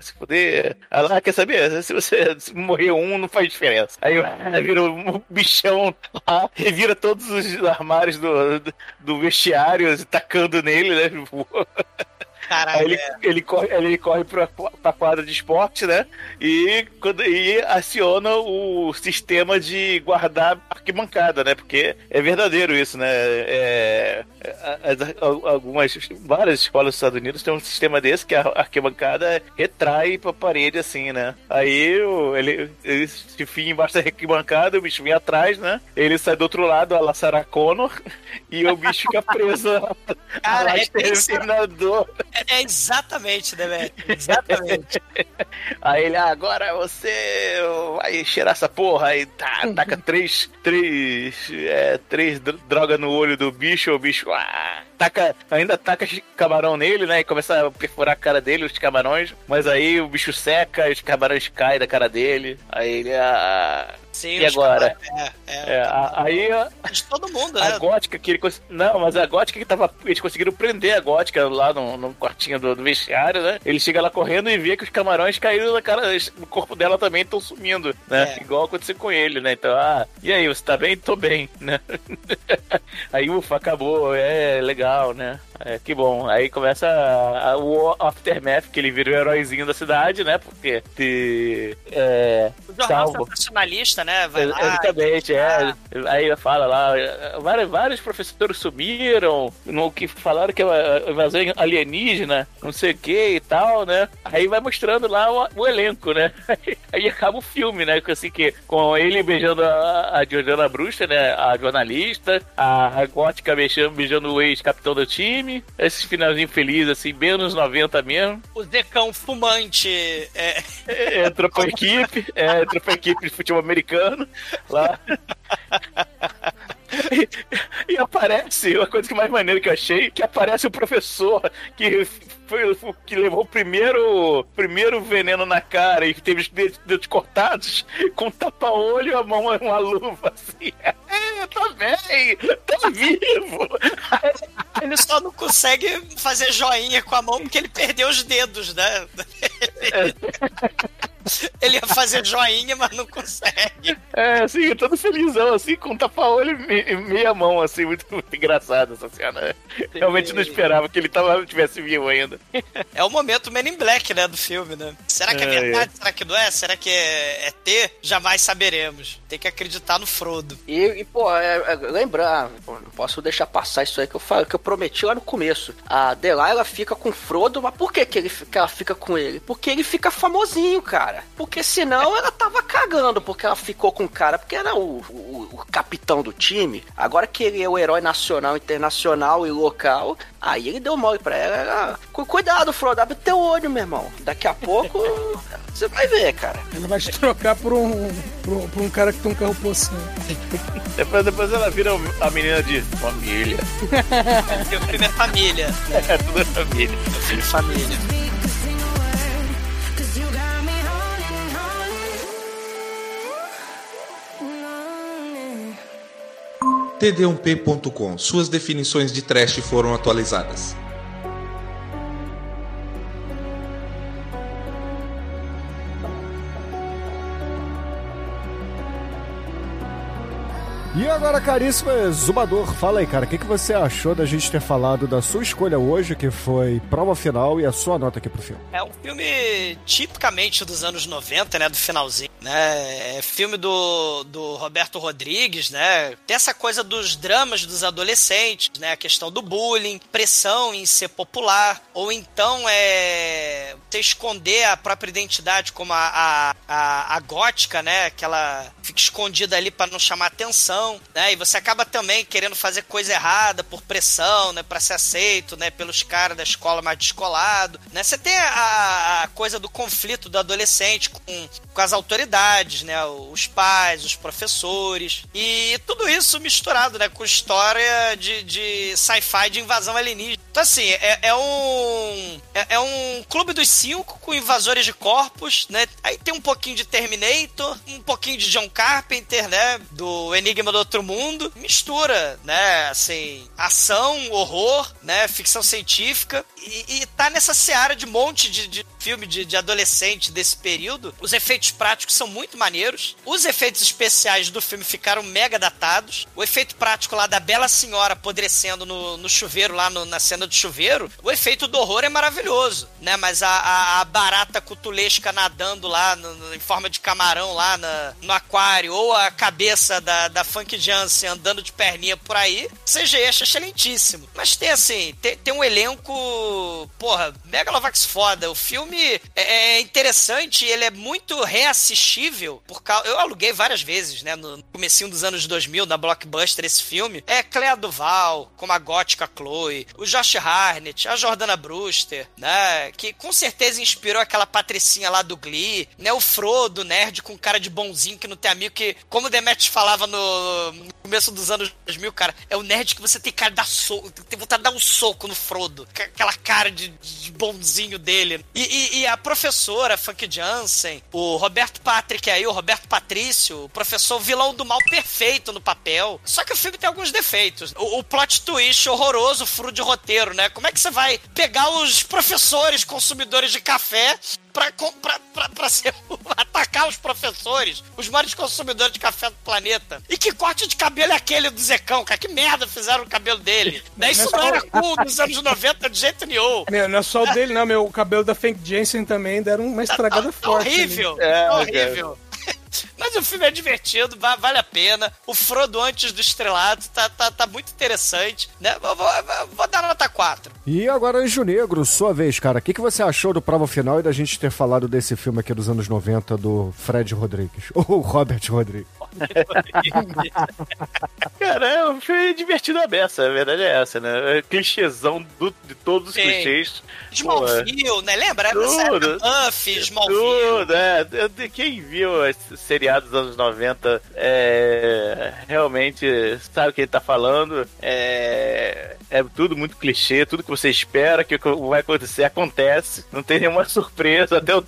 se fuder. Aí lá, quer saber? Se você [laughs] morrer um, não faz diferença. Aí ah, [laughs] vira um bichão lá, revira todos os armários do, do, do vestiário, tacando nele, né? [laughs] Caralho. Aí ele, é. ele corre, ele corre pra, pra quadra de esporte, né? E, quando, e aciona o sistema de guardar arquibancada, né? Porque é verdadeiro isso, né? É, as- algumas, várias escolas dos Estados Unidos têm um sistema desse que a arquibancada retrai pra parede, assim, né? Aí ele, ele se enfia embaixo da arquibancada, o bicho vem atrás, né? Ele sai do outro lado, a la Sarah Connor, [laughs] e o bicho fica preso Cara, é bem exterminador. É, é exatamente, Demetrius. Exatamente. [laughs] Aí ele, "Ah, agora você vai cheirar essa porra. Aí tá, taca três, três, é, três dr- drogas no olho do bicho, o bicho, ah, taca, ainda taca camarão nele, né? E começa a perfurar a cara dele, os camarões. Mas aí o bicho seca, os camarões caem da cara dele. Aí ele, ah. Sim, E agora? caras- É, é. É, a- aí a, De todo mundo, a né? gótica que ele. Não, mas a gótica que tava. Eles conseguiram prender a gótica lá no, no quartinho do, do vestiário, né? Ele chega lá correndo e vê que os camarões caíram na cara. No corpo dela também estão sumindo, né? É. Igual aconteceu com ele, né? Então, ah, e aí, você tá bem? Tô bem, né? [laughs] aí, ufa, acabou, é legal, né? É, que bom. Aí começa a- a- o aftermath, que ele vira o heróizinho da cidade, né? Porque te, é, O jornal salvo. né? Vai lá. Exatamente, é. Ah. Aí fala lá, vários, vários professores sumiram, no que falaram que é invasão alienígena, não sei o que e tal, né? Aí vai mostrando lá o, o elenco, né? [laughs] Aí acaba o filme, né? Com, Assim, que, com ele beijando a, a Georgiana Bruxa, né? A jornalista, a, a gótica beijando, beijando o ex-capitão do time, esse finalzinho feliz, assim, bem anos 90 mesmo. O Decão fumante. É, É, entrou pra equipe, é, entrou pra equipe de futebol americano lá. E, e aparece, uma coisa que mais maneira que eu achei, que aparece o professor que foi que levou o primeiro, primeiro veneno na cara e teve os dedos, dedos cortados com tapa-olho a mão uma luva assim. É, tá bem, tá vivo. [laughs] ele só não consegue fazer joinha com a mão porque ele perdeu os dedos, né? [laughs] Ele ia fazer joinha, mas não consegue. É, assim, todo felizão, assim, com tapa-olho e me- meia mão, assim, muito, muito engraçado essa cena. Realmente não esperava que ele tava, tivesse vivo ainda. É o momento Men in Black, né, do filme, né? Será que é É, verdade? Será que não é? Será que é, é T? Jamais saberemos. Tem que acreditar no Frodo. E, e, pô, é, é, lembrar, pô, não posso deixar passar isso aí que eu falo, que eu prometi lá no começo. A Delilah fica com o Frodo, mas por que, que, ele, que ela fica com ele? Porque ele fica famosinho, cara. Porque senão ela tava cagando, porque ela ficou com o cara, porque era o, o, o capitão do time. Agora que ele é o herói nacional, internacional e local, aí ele deu mole pra ela. ela "Cu- Cuidado, Frodo, abre teu olho, meu irmão. Daqui a pouco você vai ver, cara. Ela vai te trocar por um, por um, por um cara que tem um carro pocinho. Depois, depois ela vira a menina de família. Porque o filme é família. É tudo família. O filme é família. td1p.com. Suas definições de trash foram atualizadas. E agora, caríssimo Exumador, fala aí, cara, o que, que você achou da gente ter falado da sua escolha hoje, que foi prova final, e a sua nota aqui pro filme? É um filme tipicamente dos anos 90, né? Do finalzinho, né? É filme do, do Roberto Rodrigues, né? Tem essa coisa dos dramas dos adolescentes, né? A questão do bullying, pressão em ser popular, ou então é você esconder a própria identidade, como a, a, a, a gótica, né? Que ela fica escondida ali para não chamar atenção né? E você acaba também querendo fazer coisa errada por pressão, né? Pra ser aceito, né? Pelos caras da escola mais descolado, né? Você tem a, a coisa do conflito do adolescente com, com as autoridades, né? Os pais, os professores e tudo isso misturado, né? Com história de, de sci-fi de invasão alienígena. Então, assim, é, é um. É, é, um clube dos cinco com invasores de corpos, né? Aí tem um pouquinho de Terminator, um pouquinho de John Carpenter, né? Do Enigma do Outro Mundo. Mistura, né? Assim, ação, horror, né? Ficção científica. E, e tá nessa seara de monte de, de filme de, de adolescente desse período. Os efeitos práticos são muito maneiros. Os efeitos especiais do filme ficaram mega datados. O efeito prático lá da Bela Senhora apodrecendo no, no chuveiro, lá no, na cena do chuveiro, o efeito do horror é maravilhoso, né? Mas a, a, a barata cutulesca nadando lá no, no, em forma de camarão lá na, no aquário, ou a cabeça da, da Funk Jansen andando de perninha por aí, CGI acha excelentíssimo. Mas tem assim, tem, tem um elenco, porra, Megalovax foda. O filme é, é interessante, ele é muito reassistível. Por causa, eu aluguei várias vezes, né? No comecinho dos anos 2000, na Blockbuster, esse filme. É Clea Duval, como a gótica Chloe, o Josh Harnett, a Jordana Brewster, né? Que com certeza inspirou aquela patricinha lá do Glee, né? O Frodo, nerd com cara de bonzinho que não tem amigo, que, como o Demet falava no, no começo dos anos 2000, cara, é o nerd que você tem cara de dar soco, tem vontade de dar um soco no Frodo. Aquela cara de, de bonzinho dele. E, e, e, a professora Funk Jansen, o Roberto Patrick aí, o Roberto Patrício, o professor vilão do mal perfeito no papel. Só que o filme tem alguns defeitos. O, o plot twist horroroso, furo de roteiro, né? Como é que você vai pegar os professores consumidores de café pra, pra, pra, pra ser, [laughs] atacar os professores, os maiores consumidores de café do planeta. E que corte de cabelo é aquele do Zecão, cara? Que merda fizeram o cabelo dele? Né? Isso não era cool nos anos 90 de jeito nenhum. Meu, não é só o dele, não, meu. O cabelo da Fink Jensen também deram uma estragada tá, tá, forte. Horrível, é, horrível. [laughs] Mas o filme é divertido, vale a pena. O Frodo antes do estrelado tá, tá, tá muito interessante, né? Vou, vou, vou dar nota 4. E agora, Anjo Negro, sua vez, cara. O que, que você achou do prova final e da gente ter falado desse filme aqui dos anos 90 do Fred Rodrigues? [laughs] Ou Robert Rodrigues? [laughs] Cara, é um filme divertido a beça, a verdade é essa, né? É clichêzão do, de todos os Sim. clichês. Smallville, né? Lembra? Tudo. Buffy, Smallville. Tudo, é. Quem viu esse seriado dos anos 90 é, realmente sabe o que ele tá falando. É, é tudo muito clichê, tudo que você espera que vai acontecer, acontece. Não tem nenhuma [laughs] surpresa. Até o,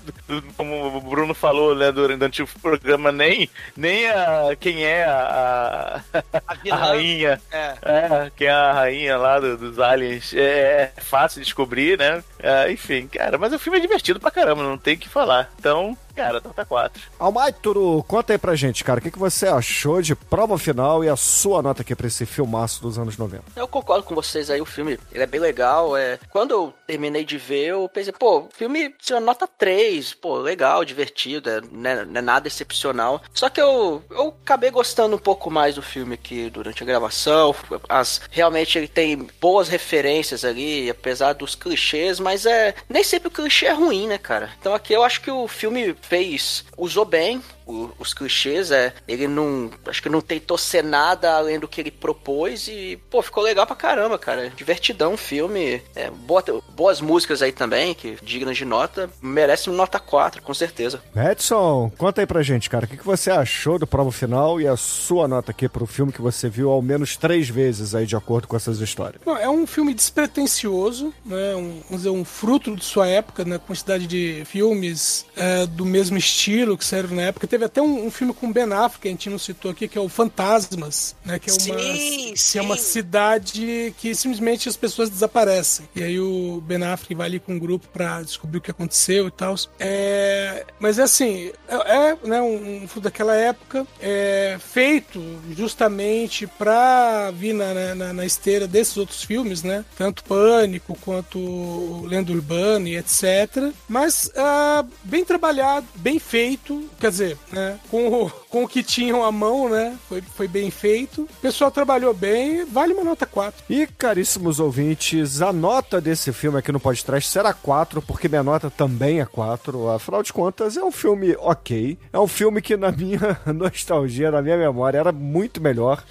como o Bruno falou né, durante o programa, nem, nem a, quem é a, a, a [laughs] rainha. É. é. quem é a rainha lá do, dos aliens é, é fácil de descobrir, né? É, enfim, cara, mas o filme é divertido pra caramba, não tem o que falar. Então, Cara, nota 4. Almaituru, conta aí pra gente, cara, o que, que você achou de prova final e a sua nota aqui pra esse filmaço dos anos 90? Eu concordo com vocês aí, o filme ele é bem legal. É... Quando eu terminei de ver, eu pensei, pô, o filme tinha nota 3, pô, legal, divertido, é, não, é, não é nada excepcional. Só que eu, eu acabei gostando um pouco mais do filme aqui durante a gravação. As, realmente ele tem boas referências ali, apesar dos clichês, mas é. Nem sempre o clichê é ruim, né, cara? Então aqui eu acho que o filme fez, usou bem o, os clichês, é, ele não, acho que não tentou ser nada além do que ele propôs e, pô, ficou legal pra caramba, cara. Divertidão o filme, é, boa, boas músicas aí também, que dignas de nota, merece nota 4, com certeza. Edson, conta aí pra gente, cara, o que, que você achou do prova final e a sua nota aqui pro filme que você viu ao menos três vezes aí, de acordo com essas histórias? Bom, é um filme despretensioso, né, um, vamos dizer, um fruto de sua época, na né, quantidade de filmes é, do mesmo estilo que serve na época. Teve até um, um filme com Ben Affleck, que a gente não citou aqui, que é o Fantasmas, né? Que é uma, Sim, que é uma sim. cidade que simplesmente as pessoas desaparecem. E aí o Ben Affleck vai ali com um grupo pra descobrir o que aconteceu e tal. É, mas é assim, é, é, né, um, um filme daquela época, é feito justamente pra vir na, na- na, na esteira desses outros filmes, né? Tanto Pânico quanto Lenda Urbana e etc. Mas ah, bem trabalhado, bem feito, quer dizer, né? Com, o- com o que tinham à mão, né? Foi, foi bem feito. O pessoal trabalhou bem, vale uma nota 4. E, caríssimos ouvintes, a nota desse filme aqui no podcast será 4, porque minha nota também é 4. Afinal de contas, é um filme ok. É um filme que, na minha [laughs] nostalgia, na minha memória, era muito melhor.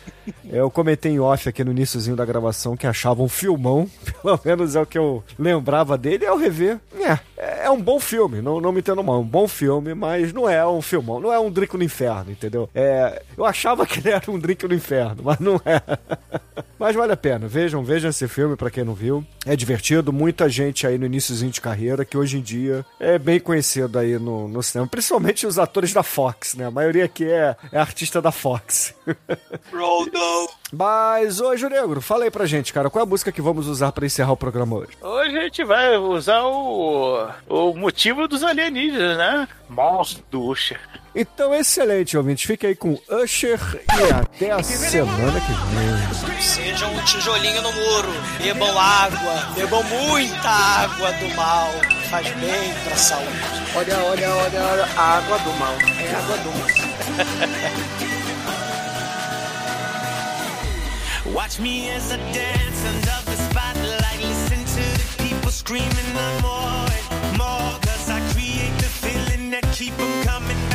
Eu comentei em off aqui no iníciozinho da gravação que achava um filmão. [laughs] Pelo menos é o que eu lembrava dele. Ao rever, é, é um bom filme. Não, não me entendo mal. É um bom filme, mas não é um filmão. Não é um drink no inferno, entendeu? É, eu achava que ele era um drink no inferno, mas não é. [laughs] Mas vale a pena. Vejam, vejam esse filme pra quem não viu. É divertido. Muita gente aí no iníciozinho de carreira que hoje em dia é bem conhecido aí no, no cinema. Principalmente os atores da Fox, né? A maioria aqui é, é artista da Fox. [laughs] Frodo! Mas, ô Júlio Negro, fala aí pra gente, cara. Qual é a música que vamos usar pra encerrar o programa hoje? Hoje a gente vai usar o, o motivo dos alienígenas, né? Monstro do Usher. Então, excelente, ouvinte. Fique aí com Usher e até a semana que vem. Sejam um tijolinho no muro. Bebam água. Bebam muita água do mal. Faz bem pra saúde. Olha, olha, olha, olha, a água do mal. É água do mal. [laughs] Watch me as I dance under the spotlight. Listen to the people screaming on more and more. Cause I create the feeling that keep 'em coming back.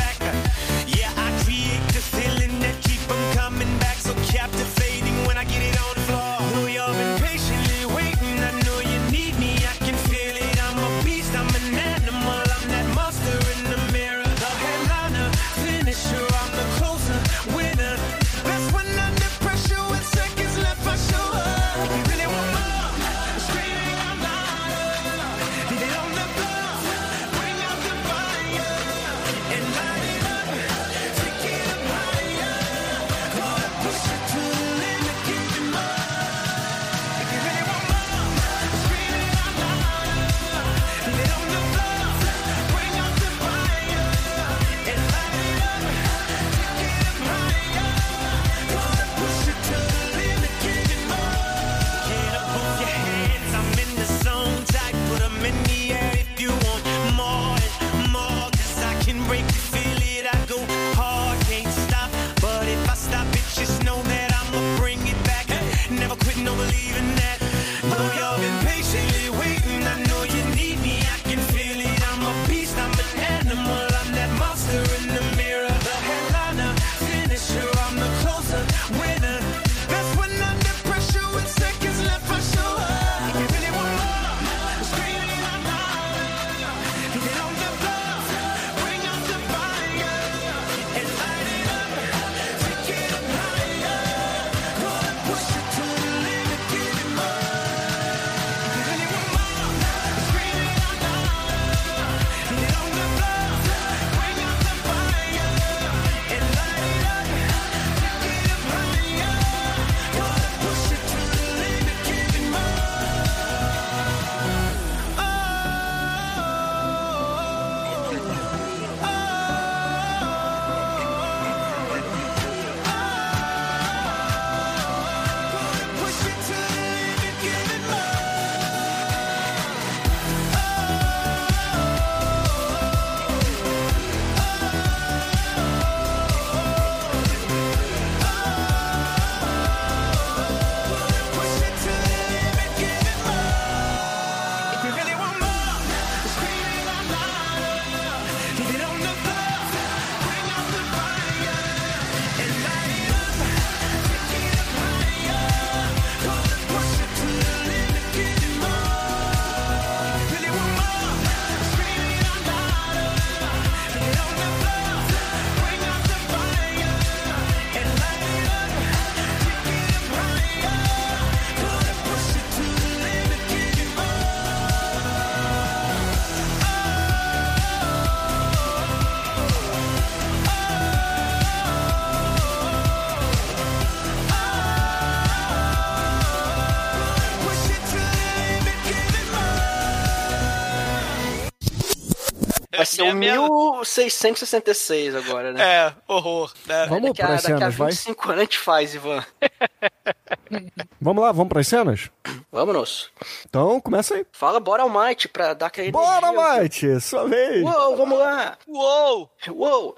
Vai ser o 1666 agora, né? É, horror. Né? Vamos daqui a, pras daqui a cenas, vai? 25 anos a gente faz, Ivan. [laughs] Vamos lá, vamos pras cenas? Vamos. Então, começa aí. Fala Bora Almighty pra dar aquela Bora. Mate! Sua vez! Uou, vamos lá. Uou! Uou.